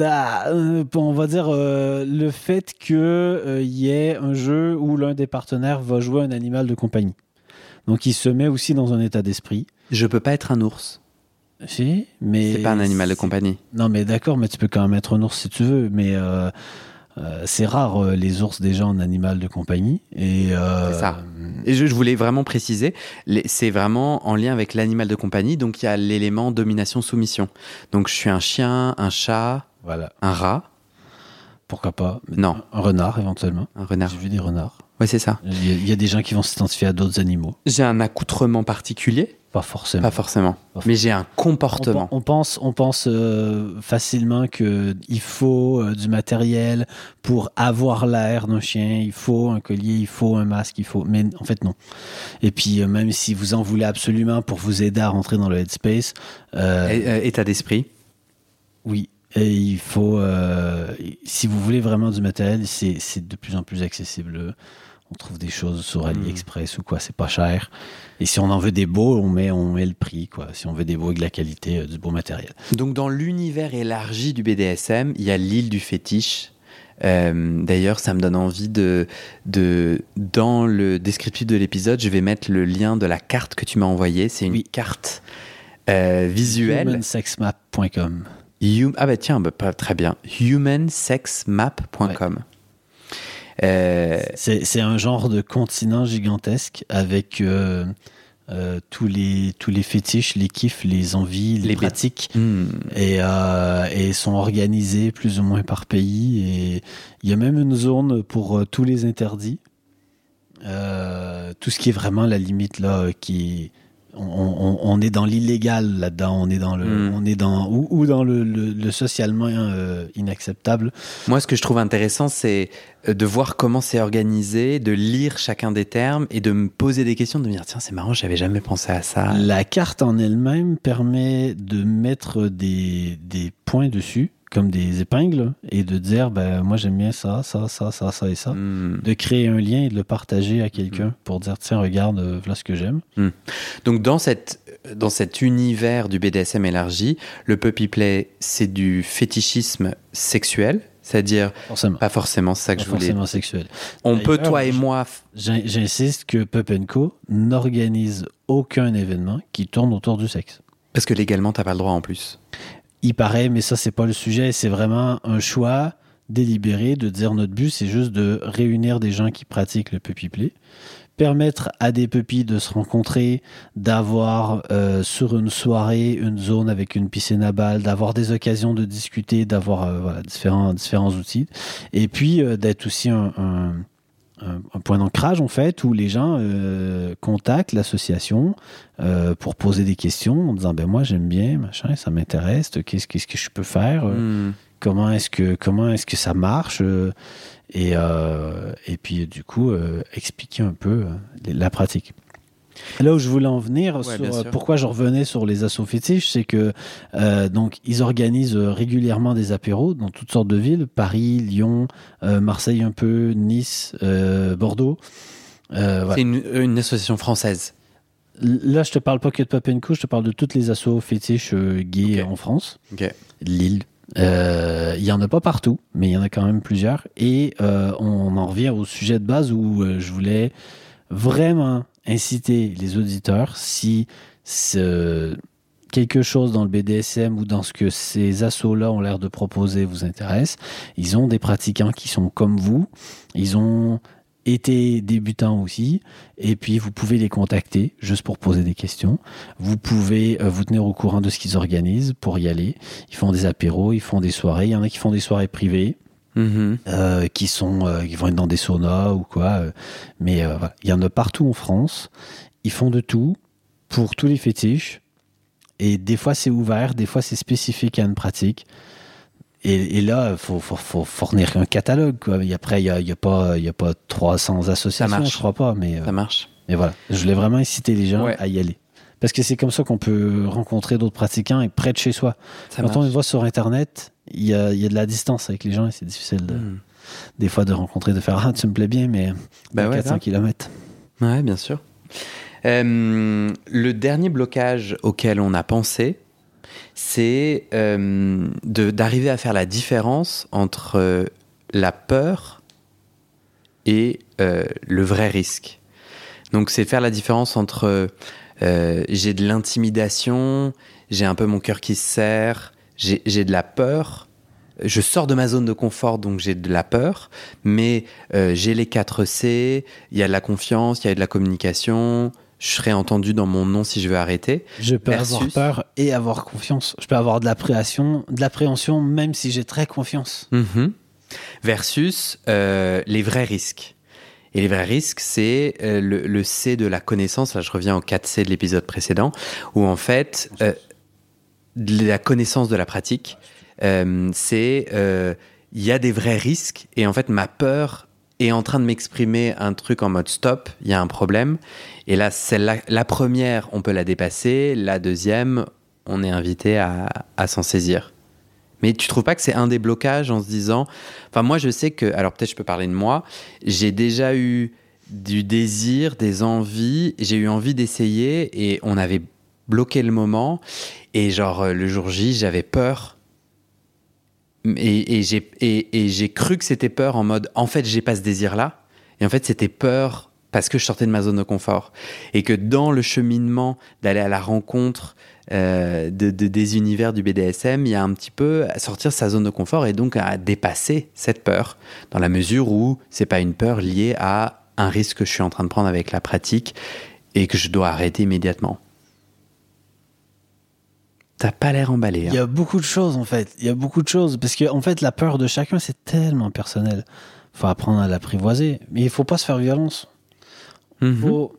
Ah, euh, on va dire euh, le fait qu'il y ait un jeu où l'un des partenaires va jouer un animal de compagnie. Donc il se met aussi dans un état d'esprit. Je peux pas être un ours. Si, mais C'est pas un animal de compagnie. Non, mais d'accord, mais tu peux quand même être un ours si tu veux. Mais euh, euh, c'est rare euh, les ours déjà en animal de compagnie. Et euh, C'est ça. Et je, je voulais vraiment préciser, c'est vraiment en lien avec l'animal de compagnie, donc il y a l'élément domination-soumission. Donc je suis un chien, un chat, Voilà. un rat, Pourquoi pas Non. Un renard éventuellement. un renard. J'ai vu des renards. Ouais, c'est ça. Il y, a, il y a des gens qui vont s'identifier à d'autres animaux. J'ai un accoutrement particulier Pas forcément. Pas forcément. Pas Mais j'ai un comportement. on pense, on pense euh, facilement que il faut euh, du matériel pour avoir l'air d'un chien. Il faut un collier, il faut un masque, il faut. Mais en fait non. Et puis euh, même si vous en voulez absolument pour vous aider à rentrer dans le headspace, État d'esprit. oui. Et il faut, euh, si vous voulez vraiment du matériel, c'est de plus en plus accessible. On trouve des choses sur AliExpress ou quoi, c'est pas cher. Et si on en veut des beaux, on met, on met le prix, quoi. Si on veut des beaux avec de la qualité, euh, du beau matériel. Donc dans l'univers élargi du BDSM, il y a l'île du fétiche. Euh, D'ailleurs, ça me donne envie de, de. Dans le descriptif de l'épisode, je vais mettre le lien de la carte que tu m'as envoyée. C'est une Oui. carte visuelle. Humansexmap.com. Hum- ah bah tiens, bah, pas- très bien. Humansexmap.com. Euh, C'est un genre de continent gigantesque avec euh, euh, tous, les, tous les fétiches, les kiffs, les envies, les, pratiques. hmm, Et, et sont organisés plus ou moins par pays. Et il y a même une zone pour tous les interdits. Tout ce qui est vraiment la limite là, qui on, on- on est dans l'illégal là-dedans, on est dans le, Mm. on est dans ou, ou dans le, le- le socialement euh, inacceptable. Moi, ce que je trouve intéressant, c'est euh, de voir comment c'est organisé, de lire chacun des termes et de me poser des questions, de me dire tiens, c'est marrant, j'avais jamais pensé à ça. La carte en elle-même permet de mettre des, des points dessus, comme des épingles, et de dire ben moi j'aime bien ça, ça, ça, ça, ça et ça. Hmm. de créer un lien et de le partager à quelqu'un pour dire tiens regarde euh, voilà ce que j'aime Donc dans, cette, dans cet univers du BDSM élargi, le puppy play, c'est du fétichisme sexuel, c'est-à-dire forcément pas forcément, ça que pas je voulais. forcément sexuel On peut toi et moi. j'insiste que Pup Co n'organise aucun événement qui tourne autour du sexe Parce que légalement, t'as pas le droit en plus. Il paraît mais ça c'est pas le sujet c'est vraiment un choix délibéré de dire notre but c'est juste de réunir des gens qui pratiquent le puppy play permettre à des puppies de se rencontrer, d'avoir euh, sur une soirée une zone avec une piscine à balles, d'avoir des occasions de discuter, d'avoir euh, voilà, différents, différents outils, et puis euh, d'être aussi un, un- un- un point d'ancrage en fait où les gens euh, contactent l'association euh, pour poser des questions en disant ben moi j'aime bien machin ça m'intéresse qu'est-ce qu'est-ce que je peux faire euh, Hmm. comment est-ce que comment est-ce que ça marche et et puis du coup expliquer un peu la pratique. Là où je voulais en venir Ouais, sur euh, pourquoi je revenais sur les assos fétiches, c'est que euh, donc ils organisent euh, régulièrement des apéros dans toutes sortes de villes, Paris, Lyon, euh, Marseille un peu, Nice, euh, Bordeaux. Euh. C'est une, une association française. Là, je te parle pas que de Pop Co, je te parle de toutes les assos fétiches euh, gays en France. Ok. Lille. Euh, Il y en a pas partout, mais il y en a quand même plusieurs. Et euh, on en revient au sujet de base où euh, je voulais vraiment inciter les auditeurs si quelque chose dans le BDSM ou dans ce que ces assos-là ont l'air de proposer vous intéresse. Ils ont des pratiquants qui sont comme vous. Ils ont été débutants aussi. Et puis, vous pouvez les contacter juste pour poser des questions. Vous pouvez euh, vous tenir au courant de ce qu'ils organisent pour y aller. Ils font des apéros, ils font des soirées. Il y en a qui font des soirées privées, Mhm. euh, qui sont, euh, qui vont être dans des saunas ou quoi. euh, mais euh, voilà. il y en a partout en France. Ils font de tout pour tous les fétiches. Et des fois, c'est ouvert, des fois, c'est spécifique à une pratique. Et, et là, il faut, faut, faut fournir un catalogue. Quoi. Et après, il n'y a, y a, pas- y a pas 300 associations, je crois pas. Mais, Ça marche. mais voilà, je voulais vraiment inciter les gens Ouais. à y aller. Parce que c'est comme ça qu'on peut rencontrer d'autres pratiquants et près de chez soi. Ça Quand on les voit sur Internet, il y a, y a de la distance avec les gens et c'est difficile de- Hmm. des fois de rencontrer, de faire Ah, tu me plais bien, mais Bah à ouais, 400 grave. km. Ouais, bien sûr. Euh, le dernier blocage auquel on a pensé, c'est euh, d'arriver à faire la différence entre euh, la peur et le vrai risque. Donc, c'est faire la différence entre euh, j'ai de l'intimidation, j'ai un peu mon cœur qui se serre, j'ai de la peur. Je sors de ma zone de confort, donc j'ai de la peur, mais euh, j'ai les 4 C, il y a de la confiance, il y a de la communication, je serai entendu dans mon nom si je veux arrêter. Je peux Versus- avoir peur et avoir confiance. Je peux avoir de l'appréhension, de l'appréhension même si j'ai très confiance. Mhm. Versus euh, les vrais risques. Et les vrais risques, c'est euh, le, C de la connaissance. Là, je reviens au 4C de l'épisode précédent, où en fait, euh, la connaissance de la pratique, euh, c'est il y a des vrais risques. Et en fait, ma peur est en train de m'exprimer un truc en mode stop, il y a un problème. Et là, celle-là, la première, on peut la dépasser. La deuxième, on est invité à s'en saisir. Mais tu trouves pas que c'est un des blocages en se disant. Enfin, moi, je sais que. Alors, peut-être je peux parler de moi. J'ai déjà eu du désir, des envies. J'ai eu envie d'essayer et on avait bloqué le moment. Et genre, euh, le jour J, j'avais peur. et, j'ai et, cru que c'était peur en mode en fait j'ai pas ce désir là et en fait c'était peur parce que je sortais de ma zone de confort et que dans le cheminement d'aller à la rencontre euh, de, de- des univers du BDSM il y a un petit peu à sortir de sa zone de confort et donc à dépasser cette peur dans la mesure où c'est pas une peur liée à un risque que je suis en train de prendre avec la pratique et que je dois arrêter immédiatement T'as pas l'air emballé. Il hein. y a beaucoup de choses en fait. Il y a beaucoup de choses parce que en fait la peur de chacun c'est tellement personnel. Faut apprendre à l'apprivoiser, mais il faut pas se faire violence. Mhm. Faut,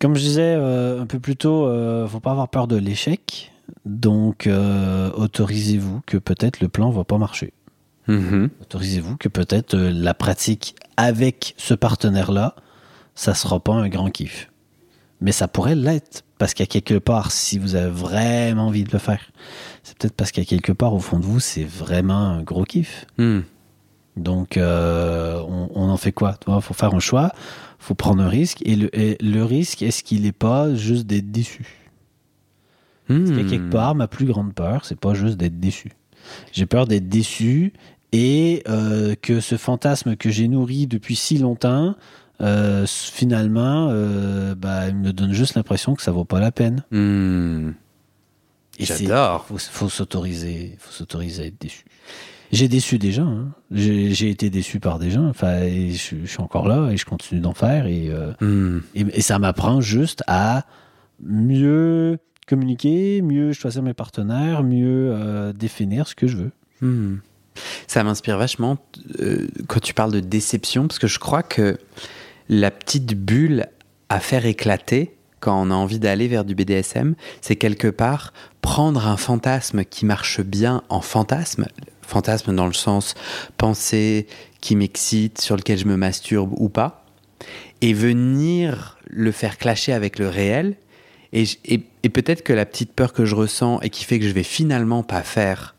comme je disais euh, un peu plus tôt, euh, faut pas avoir peur de l'échec. Donc euh, autorisez-vous que peut-être le plan va pas marcher. Mhm. Autorisez-vous que peut-être la pratique avec ce partenaire-là, ça sera pas un grand kiff. Mais ça pourrait l'être. Parce qu'à quelque part, si vous avez vraiment envie de le faire, c'est peut-être parce qu'à quelque part, au fond de vous, c'est vraiment un gros kiff. Mhm. Donc, euh, on, on en fait quoi Il faut faire un choix, faut prendre un risque. Et le, et le risque, est-ce qu'il n'est pas juste d'être déçu? Parce qu'à Mhm. quelque part, ma plus grande peur, c'est pas juste d'être déçu. J'ai peur d'être déçu et euh, que ce fantasme que j'ai nourri depuis si longtemps, euh, finalement, bah, il me donne juste l'impression que ça vaut pas la peine. C'est- J'adore. Faut, faut s'autoriser, faut s'autoriser à être déçu. J'ai déçu des gens. hein. J'ai j'ai été déçu par des gens. Enfin, et je, je suis encore là et je continue d'en faire et, euh, et, et ça m'apprend juste à mieux communiquer, mieux choisir mes partenaires, mieux euh, définir ce que je veux. Hmm. Ça m'inspire vachement euh, quand tu parles de déception, parce que je crois que la petite bulle à faire éclater quand on a envie d'aller vers du BDSM, c'est quelque part prendre un fantasme qui marche bien en fantasme, fantasme dans le sens pensée qui m'excite, sur lequel je me masturbe ou pas, et venir le faire clasher avec le réel. Et, et peut-être que la petite peur que je ressens et qui fait que je vais finalement pas faire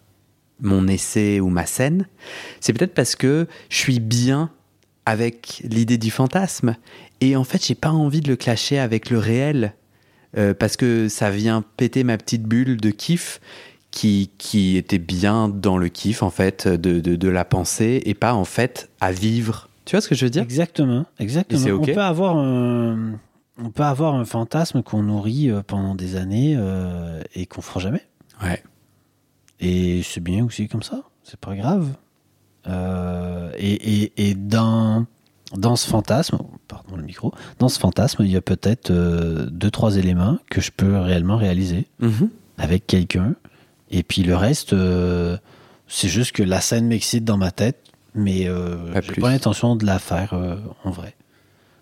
mon essai ou ma scène, c'est peut-être parce que je suis bien avec l'idée du fantasme et en fait j'ai pas envie de le clasher avec le réel euh, parce que ça vient péter ma petite bulle de kiff qui, qui était bien dans le kiff en fait de, de, de la pensée et pas en fait à vivre. Tu vois ce que je veux dire? Exactement, exactement. On peut avoir un, on peut avoir un fantasme qu'on nourrit euh, pendant des années euh, et qu'on fera jamais. Ouais. Et c'est bien aussi comme ça, c'est pas grave. Euh, et, et, et dans, dans ce fantasme, pardon le micro, dans ce fantasme, il y a peut-être euh, deux, trois éléments que je peux réellement réaliser Mhm. avec quelqu'un. Et puis le reste, euh, c'est juste que la scène m'excite dans ma tête, mais euh, Pas j'ai pas l'intention de la faire euh, en vrai.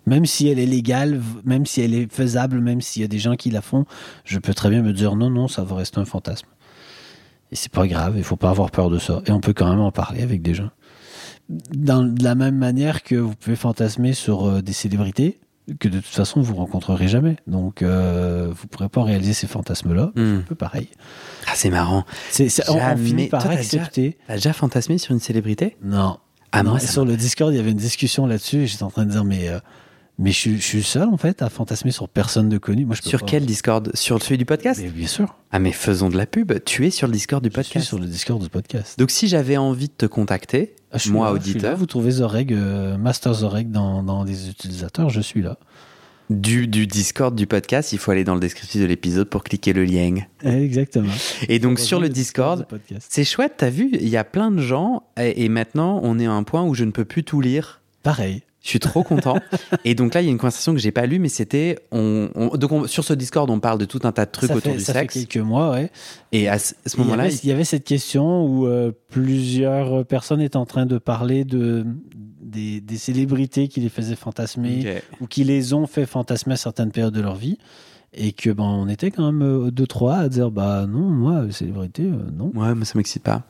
Même si elle est légale, même si elle est faisable, même s'il y a des gens qui la font, je peux très bien me dire non, non, ça va rester un fantasme. Et c'est pas grave, il faut pas avoir peur de ça. Et on peut quand même en parler avec des gens. Dans, de la même manière que vous pouvez fantasmer sur euh, des célébrités, que de toute façon vous rencontrerez jamais. Donc euh, vous pourrez pas réaliser ces fantasmes-là. Hmm. Un peu pareil. Ah, c'est marrant. C'est, c'est- on, finit par Toi, t'as déjà- accepter. T'as déjà fantasmé sur une célébrité? Non. Ah, non, moi, sur le Discord, il y avait une discussion là-dessus et j'étais en train de dire, mais, euh, mais je, suis- je suis seul en fait à fantasmer sur personne de connu. Moi, je peux Sur pas. quel Discord? Sur celui du podcast? Mais bien sûr. Ah mais faisons de la pub. Tu es sur le Discord du Je suis podcast. sur le Discord du podcast. Donc si j'avais envie de te contacter, Ah, suis moi là, auditeur, vous trouvez Zoreg, euh, Master Zoreg dans, dans les utilisateurs, je suis là. du, du Discord du podcast, il faut aller dans le descriptif de l'épisode pour cliquer le lien. Exactement. Et donc sur le Discord, c'est chouette, t'as vu, il y a plein de gens et, et maintenant on est à un point où je ne peux plus tout lire. Pareil. Je suis trop content. et donc là, il y a une conversation que j'ai pas lue, mais c'était on, on- donc on- sur ce Discord, on parle de tout un tas de trucs ça autour fait, du ça sexe. fait quelques mois, ouais. Et à ce, moment-là, il y avait cette question où euh, plusieurs personnes étaient en train de parler de, des, des célébrités qui les faisaient fantasmer ou qui les ont fait fantasmer à certaines périodes de leur vie. Et que ben, on était quand même euh, deux, trois à dire bah non, moi, célébrité, euh, non. Ouais, mais ça m'excite pas.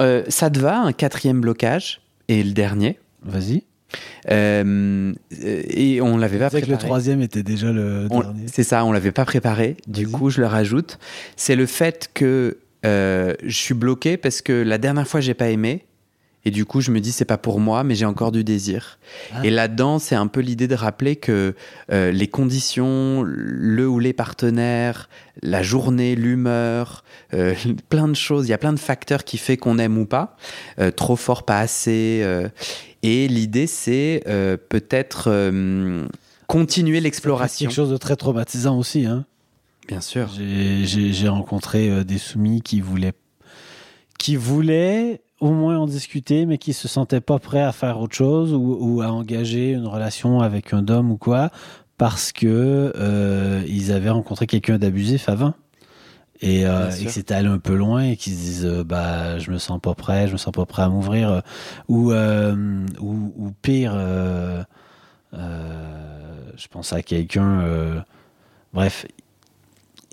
Euh, ça te va, un quatrième blocage et le dernier? Vas-y. Euh, et on l'avait pas C'est que le préparé. troisième était déjà le On- dernier. C'est ça, on l'avait pas préparé. Du coup, je le rajoute. C'est le fait que euh, je suis bloqué parce que la dernière fois, j'ai pas aimé Et du coup, je me dis, c'est pas pour moi, mais j'ai encore du désir. Ah. Et là-dedans, c'est un peu l'idée de rappeler que euh, les conditions, le ou les partenaires, la journée, l'humeur, euh, plein de choses, il y a plein de facteurs qui fait qu'on aime ou pas. Euh, trop fort, pas assez. Et l'idée, c'est euh, peut-être euh, continuer l'exploration. Quelque chose de très traumatisant aussi. Hein. Bien sûr. J'ai- rencontré euh, des soumis qui voulaient, qui voulaient au moins en discuter, mais qui se sentaient pas prêts à faire autre chose ou, ou à engager une relation avec un homme ou quoi, parce que euh, ils avaient rencontré quelqu'un d'abusif avant. Et, euh, et que c'était allé un peu loin et qu'ils se disent euh, bah je me sens pas prêt je me sens pas prêt à m'ouvrir. Euh, ou, euh, ou ou pire euh, je pense à quelqu'un bref.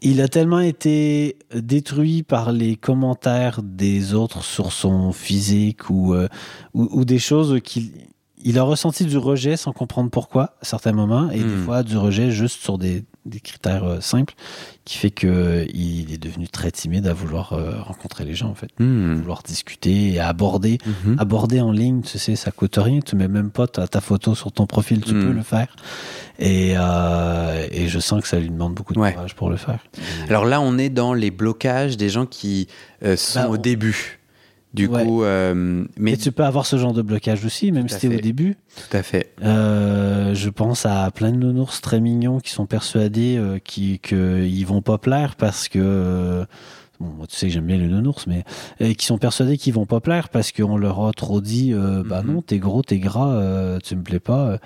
Il a tellement été détruit par les commentaires des autres sur son physique ou, ou, ou des choses qu'il il a ressenti du rejet sans comprendre pourquoi à certains moments et des Hmm. fois du rejet juste sur des, des critères euh, simples qui fait que il est devenu très timide à vouloir euh, rencontrer les gens en fait Hmm. vouloir discuter et aborder Mhm. aborder en ligne, tu sais, ça coûte rien. Tu mets même pas ta, ta photo sur ton profil, tu Mm. peux le faire. Et, euh, et je sens que ça lui demande beaucoup de Ouais. courage pour le faire. Alors là, on est dans les blocages des gens qui sont Bah, au on- début. Du Ouais. coup, euh, mais Et tu peux avoir ce genre de blocage aussi, même si t'es au début. tout à fait. Euh, je pense à plein de nounours très mignons qui sont persuadés euh, qui- qu'ils vont pas plaire parce que. euh, Bon, moi, tu sais que j'aime bien les nounours, mais euh, qui sont persuadés qu'ils vont pas plaire parce qu'on leur a trop dit, euh, bah Mhm. non, t'es gros, t'es gras, euh, tu me plais pas,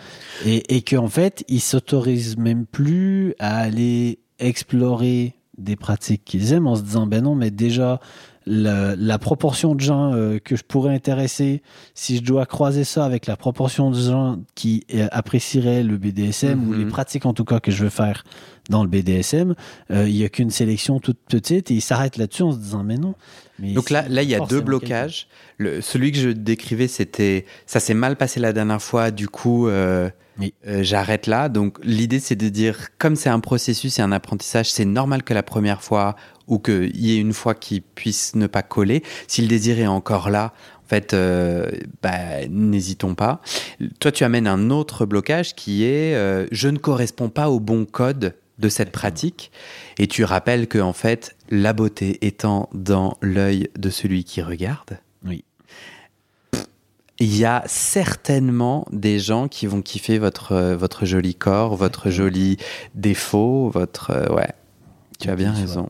et, et qu'en fait, ils s'autorisent même plus à aller explorer des pratiques qu'ils aiment en se disant, ben non, mais déjà, la, la proportion de gens euh, que je pourrais intéresser, si je dois croiser ça avec la proportion de gens qui euh, apprécieraient le BDSM ou Mhm. les pratiques en tout cas que je veux faire dans le BDSM, euh, il y a qu'une sélection toute petite et ils s'arrêtent là-dessus en se disant mais non. Mais Donc là, là, il y a deux blocages. Le, celui que je décrivais, c'était ça s'est mal passé la dernière fois. Du coup, euh, Oui. euh, j'arrête là. Donc l'idée, c'est de dire, comme c'est un processus et un apprentissage, c'est normal que la première fois ou qu'il y ait une fois qui puisse ne pas coller. Si le désir est encore là, en fait, euh, bah, n'hésitons pas. Toi, tu amènes un autre blocage qui est euh, je ne corresponds pas au bon code de cette pratique. Et tu rappelles que en fait, la beauté étant dans l'œil de celui qui regarde. Oui. Il y a certainement des gens qui vont kiffer votre, euh, votre joli corps, votre joli défaut, votre. euh, ouais, tu as bien raison.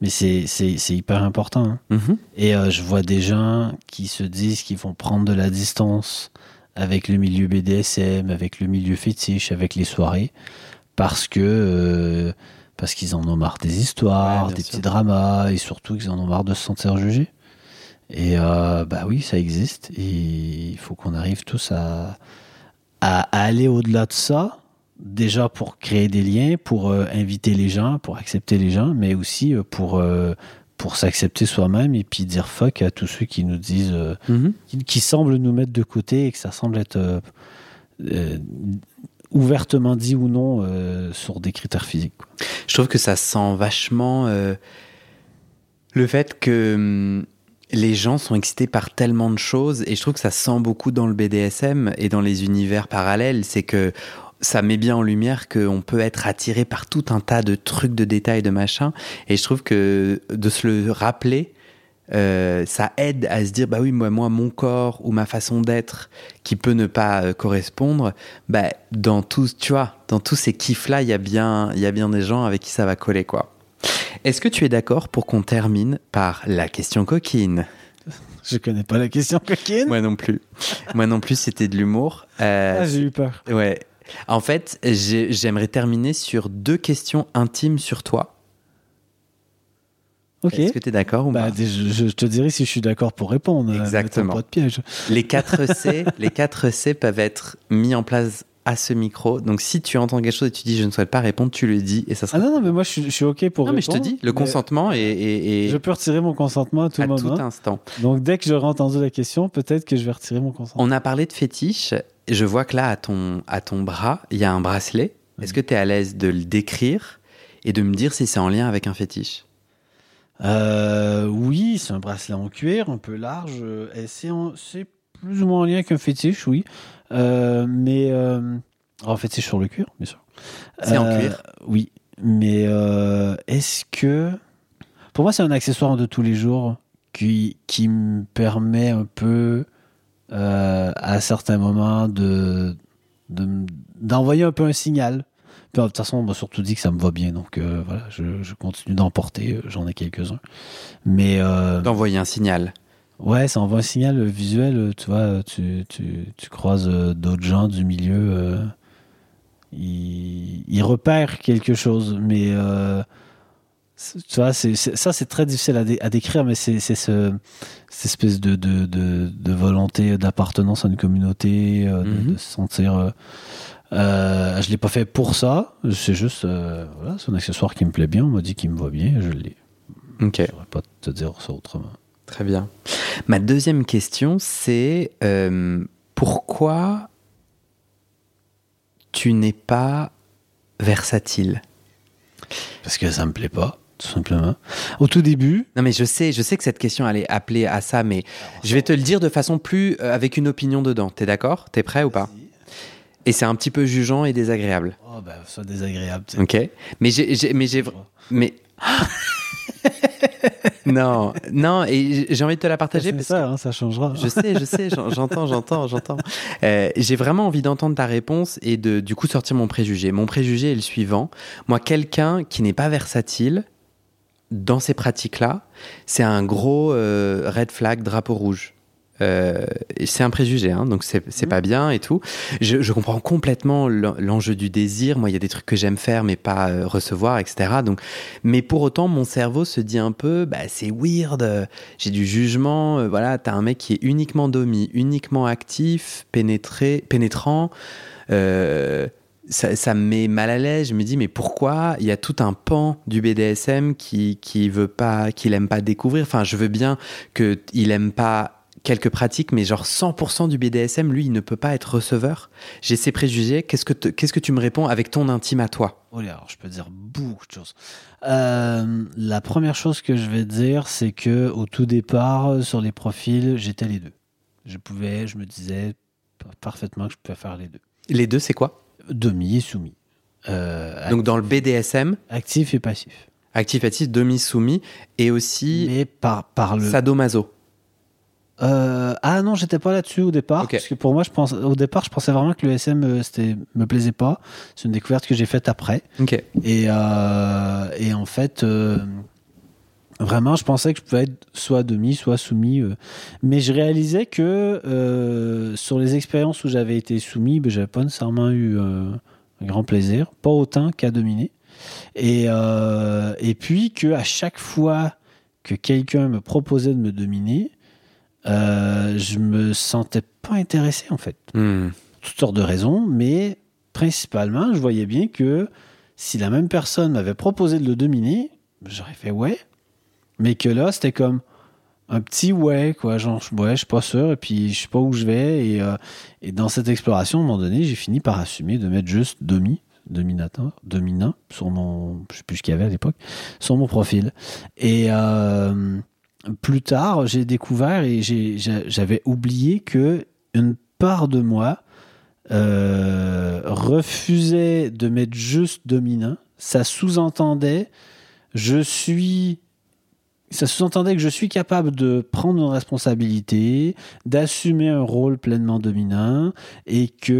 Mais c'est hyper important. hein. Mhm. Et euh, je vois des gens qui se disent qu'ils vont prendre de la distance avec le milieu BDSM, avec le milieu fétiche, avec les soirées, parce que euh, parce qu'ils en ont marre des histoires, Ouais, des sûr. petits dramas, et surtout qu'ils en ont marre de se sentir jugés. Et euh, bah oui, ça existe. Et il faut qu'on arrive tous à, à, aller au-delà de ça. Déjà pour créer des liens, pour euh, inviter les gens, pour accepter les gens, mais aussi pour, pour s'accepter soi-même et puis dire fuck à tous ceux qui nous disent, Mhm. qui, qui semblent nous mettre de côté et que ça semble être ouvertement dit ou non euh, sur des critères physiques. Je trouve que ça sent vachement euh, le fait que hum, les gens sont excités par tellement de choses et je trouve que ça sent beaucoup dans le BDSM et dans les univers parallèles. C'est que ça met bien en lumière qu'on peut être attiré par tout un tas de trucs, de détails, de machins. Et je trouve que de se le rappeler, euh, ça aide à se dire bah oui moi moi mon corps ou ma façon d'être qui peut ne pas euh, correspondre bah dans tous tu vois dans tous ces kiffs là il y a bien il y a bien des gens avec qui ça va coller quoi. Est-ce que tu es d'accord pour qu'on termine par la question coquine? Je connais pas la question coquine. moi non plus. Moi non plus c'était de l'humour. Euh, Ah, j'ai eu peur. ouais. En fait j'ai- j'aimerais terminer sur deux questions intimes sur toi Ok. est-ce que tu es d'accord ou Bah, pas je, je te dirai si je suis d'accord pour répondre. euh, Exactement. Pas de piège. Les 4 C, les 4 C peuvent être mis en place à ce micro. Donc si tu entends quelque chose et tu dis je ne souhaite pas répondre, tu le dis et ça sera. Ah non, non, mais moi je suis, je suis ok pour non mais je te répondre, dis, le consentement est, est- est Je peux retirer mon consentement à tout à moment. tout instant. Donc dès que j'aurai entendu la question, peut-être que je vais retirer mon consentement. On a parlé de fétiche. Je vois que là à ton à ton bras, il y a un bracelet. Est-ce que tu es à l'aise de le décrire et de me dire si c'est en lien avec un fétiche? Euh, oui, c'est un bracelet en cuir, un peu large. euh, Et c'est plus ou moins en lien avec un fétiche, oui. Euh, mais. Euh, en fétiche sur le cuir, bien sûr. C'est en cuir? Oui. Mais est-ce que. Pour moi, c'est un accessoire de tous les jours qui, qui me permet un peu, à certains moments, de d'envoyer un peu un signal. De toute façon, on m'a surtout dit que ça me va bien, donc voilà, je, je continue d'en porter. J'en ai quelques-uns. Mais d'envoyer un signal. Ouais, ça envoie un signal visuel. Tu vois, tu, tu, tu croises euh, d'autres gens du milieu. Euh, ils, ils, repèrent quelque chose. Mais euh, tu vois, c'est, ça, c'est très difficile à, décrire, mais c'est, ce, cette espèce de, de, de, volonté d'appartenance à une communauté, de, mm-hmm. se sentir. Euh, je l'ai pas fait pour ça. C'est juste, voilà, c'est un accessoire qui me plaît bien. On m'a dit qu'il me va bien. Je l'ai. Ok. Je pourrais pas te dire ça autrement. Très bien. Ma deuxième question, c'est euh, pourquoi tu n'es pas versatile? Parce que ça me plaît pas, tout simplement. Au tout début. Non, mais je sais, je sais que cette question allait appeler à ça, mais je vais te le dire de façon plus euh, avec une opinion dedans. T'es d'accord? T'es prêt ou pas? Et c'est un petit peu jugeant et désagréable. Oh bah, soit désagréable. Ok. Mais j'ai, mais j'ai, mais. non, non, et j'ai envie de te la partager. C'est ça, hein, ça changera. Je sais, je sais, j'entends, j'entends, j'entends. Euh, j'ai vraiment envie d'entendre ta réponse et de du coup sortir mon préjugé. Mon préjugé est le suivant. Moi, quelqu'un qui n'est pas versatile dans ces pratiques-là, c'est un gros euh, red flag, drapeau rouge. Euh, c'est un préjugé, hein, donc c'est mmh. pas bien et tout. Je, je comprends complètement l'enjeu du désir. Moi, il y a des trucs que j'aime faire, mais pas euh, recevoir, etc. Donc, mais pour autant, mon cerveau se dit un peu, bah, c'est weird. J'ai du jugement. Euh, voilà, t'as un mec qui est uniquement domi, uniquement actif, pénétré, pénétrant. Ça, ça, me met mal à l'aise. Je me dis, mais pourquoi? Il y a tout un pan du BDSM qui qui veut pas, qu'il aime pas découvrir. Enfin, je veux bien qu'il aime pas quelques pratiques, mais genre 100% du BDSM, lui, il ne peut pas être receveur. J'ai ces préjugés. Qu'est-ce que, qu'est-ce que tu me réponds avec ton intime à toi? Oh alors, je peux dire beaucoup de choses. Euh, la première chose que je vais dire, c'est que au tout départ, sur les profils, j'étais les deux. Je pouvais, je me disais parfaitement que je pouvais faire les deux. Les deux, c'est quoi? Demi et soumis. Euh, Donc dans le BDSM Actif et passif. Actif, passif, demi, soumis, et aussi... Mais par, par le... Sadomaso. Euh, ah non, j'étais pas là-dessus au départ. Parce que pour moi, je pense, au départ, je pensais vraiment que le SM euh, c'était, me plaisait pas. C'est une découverte que j'ai faite après. Et, euh, et en fait, vraiment, je pensais que je pouvais être soit demi, soit soumis. mais je réalisais que sur les expériences où j'avais été soumis, ben, j'avais pas nécessairement eu un grand plaisir. Pas autant qu'à dominer. Et, et puis que à chaque fois que quelqu'un me proposait de me dominer, euh, je me sentais pas intéressé en fait. Hmm. Toutes sortes de raisons, mais principalement, je voyais bien que si la même personne m'avait proposé de le dominer, j'aurais fait ouais, mais que là, c'était comme un petit ouais, quoi. Genre, ouais, je suis pas sûr, et puis je sais pas où je vais. Et, euh, et dans cette exploration, à un moment donné, j'ai fini par assumer de mettre juste demi, dominateur, dominant, sur mon, je sais plus ce qu'il y avait à l'époque, sur mon profil. Et, euh, plus tard, j'ai découvert et j'avais oublié que une part de moi euh, refusait de mettre juste dominant. Ça sous-entendait je suis ça sous-entendait que je suis capable de prendre une responsabilité, d'assumer un rôle pleinement dominant et que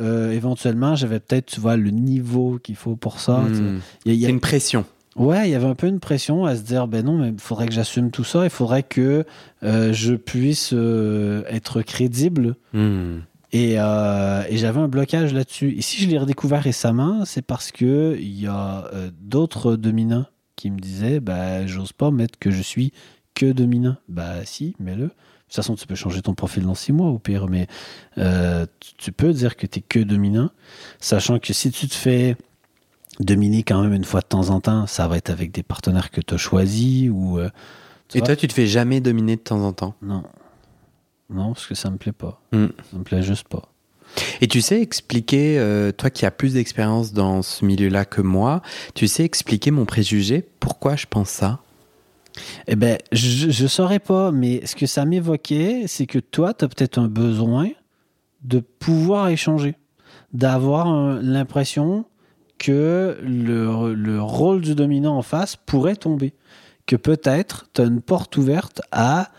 euh, éventuellement j'avais peut-être tu vois le niveau qu'il faut pour ça. Hmm. Il y, a une pression. Ouais, il y avait un peu une pression à se dire ben non, mais il faudrait que j'assume tout ça, il faudrait que euh, je puisse euh, être crédible. Hmm. Et, euh, et j'avais un blocage là-dessus. Et si je l'ai redécouvert récemment, c'est parce que il y a d'autres dominants qui me disaient ben j'ose pas mettre que je suis que dominant. Bah si, mets-le. De toute façon, tu peux changer ton profil dans six mois au pire, mais tu peux dire que tu es que dominant, sachant que si tu te fais dominer quand même une fois de temps en temps, ça va être avec des partenaires que tu as choisis ou. Euh, Et toi, tu te fais jamais dominer de temps en temps? Non. Non, parce que ça me plaît pas. Hmm. Ça me plaît juste pas. Et tu sais expliquer, euh, toi qui as plus d'expérience dans ce milieu-là que moi, tu sais expliquer mon préjugé? Pourquoi je pense ça? Eh ben, je, je saurais pas, mais ce que ça m'évoquait, c'est que toi, tu as peut-être un besoin de pouvoir échanger, d'avoir un- l'impression que le, le rôle du dominant en face pourrait tomber. Que peut-être tu as une porte ouverte à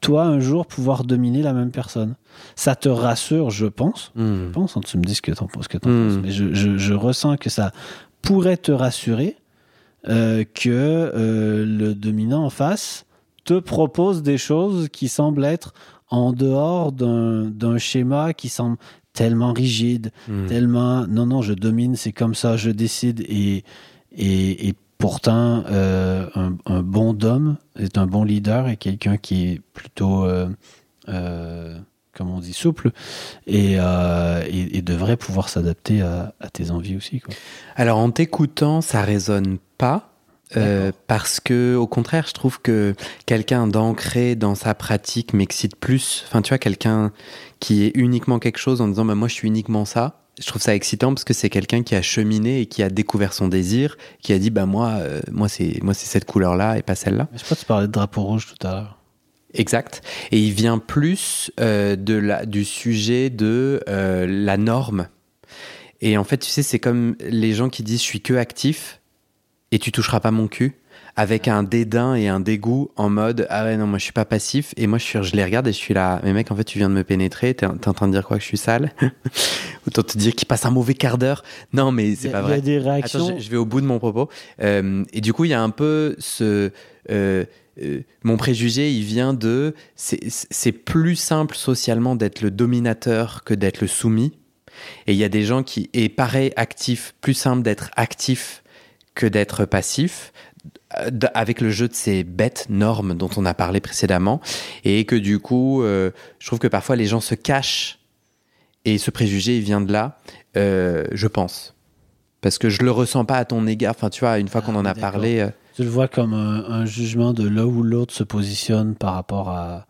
toi un jour pouvoir dominer la même personne. Ça te rassure, je pense. Hmm. Je pense, hein, tu me dis ce que tu en, ce que t'en Hmm. penses, mais je, je- je ressens que ça pourrait te rassurer euh, que euh, le dominant en face te propose des choses qui semblent être en dehors d'un d'un schéma qui semble tellement rigide, Hmm. tellement non, non, je domine, c'est comme ça, je décide et, et, et pourtant, euh, un, un bon dom est un bon leader et quelqu'un qui est plutôt, euh, euh, comme on dit, souple et, euh, et, et devrait pouvoir s'adapter à, à tes envies aussi. Quoi. Alors en t'écoutant, ça résonne pas. Euh, parce que au contraire, je trouve que quelqu'un d'ancré dans sa pratique m'excite plus. Enfin, tu vois, quelqu'un qui est uniquement quelque chose en disant bah, moi je suis uniquement ça. Je trouve ça excitant parce que c'est quelqu'un qui a cheminé et qui a découvert son désir, qui a dit bah moi euh, moi c'est moi c'est cette couleur là et pas celle-là. Je sais pas, tu parlais de drapeau rouge tout à l'heure. Exact. Et il vient plus euh, de la, du sujet de euh, la norme. Et en fait, tu sais, c'est comme les gens qui disent je suis que actif et tu toucheras pas mon cul avec un dédain et un dégoût en mode ah ouais non moi je suis pas passif et moi je suis je les regarde et je suis là mais mec en fait tu viens de me pénétrer t'es t'es en train de dire quoi que je suis sale? Autant te dire qu'il passe un mauvais quart d'heure non mais c'est pas vrai Il y a des Attends, réactions. je, je vais au bout de mon propos. Euh, et du coup, il y a un peu ce. euh, euh, mon préjugé, il vient de. C'est c'est plus simple socialement d'être le dominateur que d'être le soumis. Et il y a des gens qui. Et pareil, actif, plus simple d'être actif que d'être passif. euh, Avec le jeu de ces bêtes normes dont on a parlé précédemment. Et que du coup, euh, je trouve que parfois les gens se cachent. Et ce préjugé, il vient de là, euh, je pense. Parce que je le ressens pas à ton égard. Enfin, tu vois, une fois Ah, qu'on en mais a parlé. euh, Tu le vois comme un, un jugement de là où l'autre se positionne par rapport à,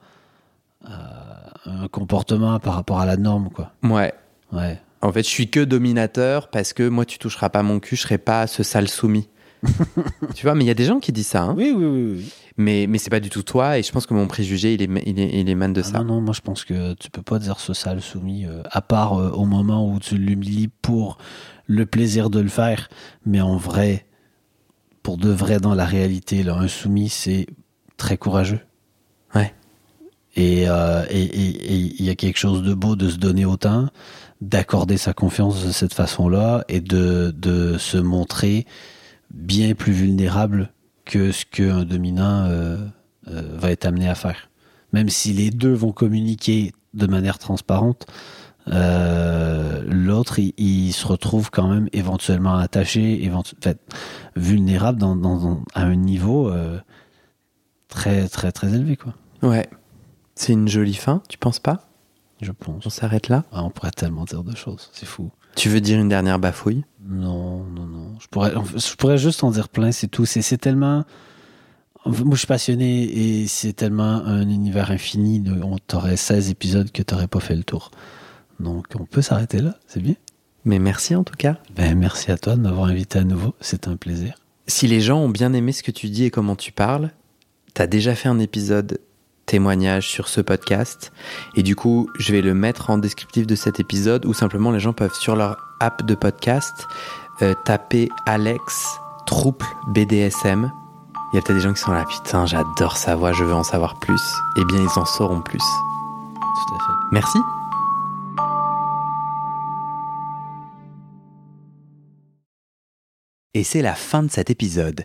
à un comportement, par rapport à la norme, quoi. ouais. Ouais. En fait, je suis que dominateur parce que moi, tu toucheras pas mon cul, je serai pas ce sale soumis. tu vois, mais il y a des gens qui disent ça. hein. Oui, oui, oui. oui. Mais, mais c'est pas du tout toi. Et je pense que mon préjugé, il, est, il, est, il émane de Ah ça. non, non, moi je pense que tu peux pas dire ce sale soumis, euh, à part euh, au moment où tu l'humilies pour le plaisir de le faire. Mais en vrai, pour de vrai, dans la réalité, là, un soumis, c'est très courageux. Ouais. Et euh, et- et- et il y a quelque chose de beau de se donner autant, d'accorder sa confiance de cette façon-là et de, de se montrer bien plus vulnérable que ce qu'un dominant euh, euh, va être amené à faire. Même si les deux vont communiquer de manière transparente, euh, l'autre, il, se retrouve quand même éventuellement attaché, éventu- vulnérable dans, dans- à un niveau très, très, très élevé, quoi. Ouais. C'est une jolie fin, tu penses pas? Je pense. On s'arrête là? Ah, on pourrait tellement dire de choses, c'est fou. Tu veux dire une dernière bafouille? Non, non, non. Je pourrais, je pourrais juste en dire plein, c'est tout. C'est c'est tellement. Moi, je suis passionné et c'est tellement un univers infini. On t'aurait 16 épisodes que t'aurais pas fait le tour. Donc, on peut s'arrêter là, c'est bien. Mais merci en tout cas. Ben, merci à toi de m'avoir invité à nouveau. C'est un plaisir. Si les gens ont bien aimé ce que tu dis et comment tu parles, t'as déjà fait un épisode témoignage sur ce podcast. Et du coup, je vais le mettre en descriptif de cet épisode ou simplement les gens peuvent sur leur app de podcast euh, taper Alex Trouble BDSM. Il y a peut-être des gens qui sont là, putain, j'adore sa voix, je veux en savoir plus. Eh bien, ils en sauront plus. Tout à fait. Merci. Et c'est la fin de cet épisode.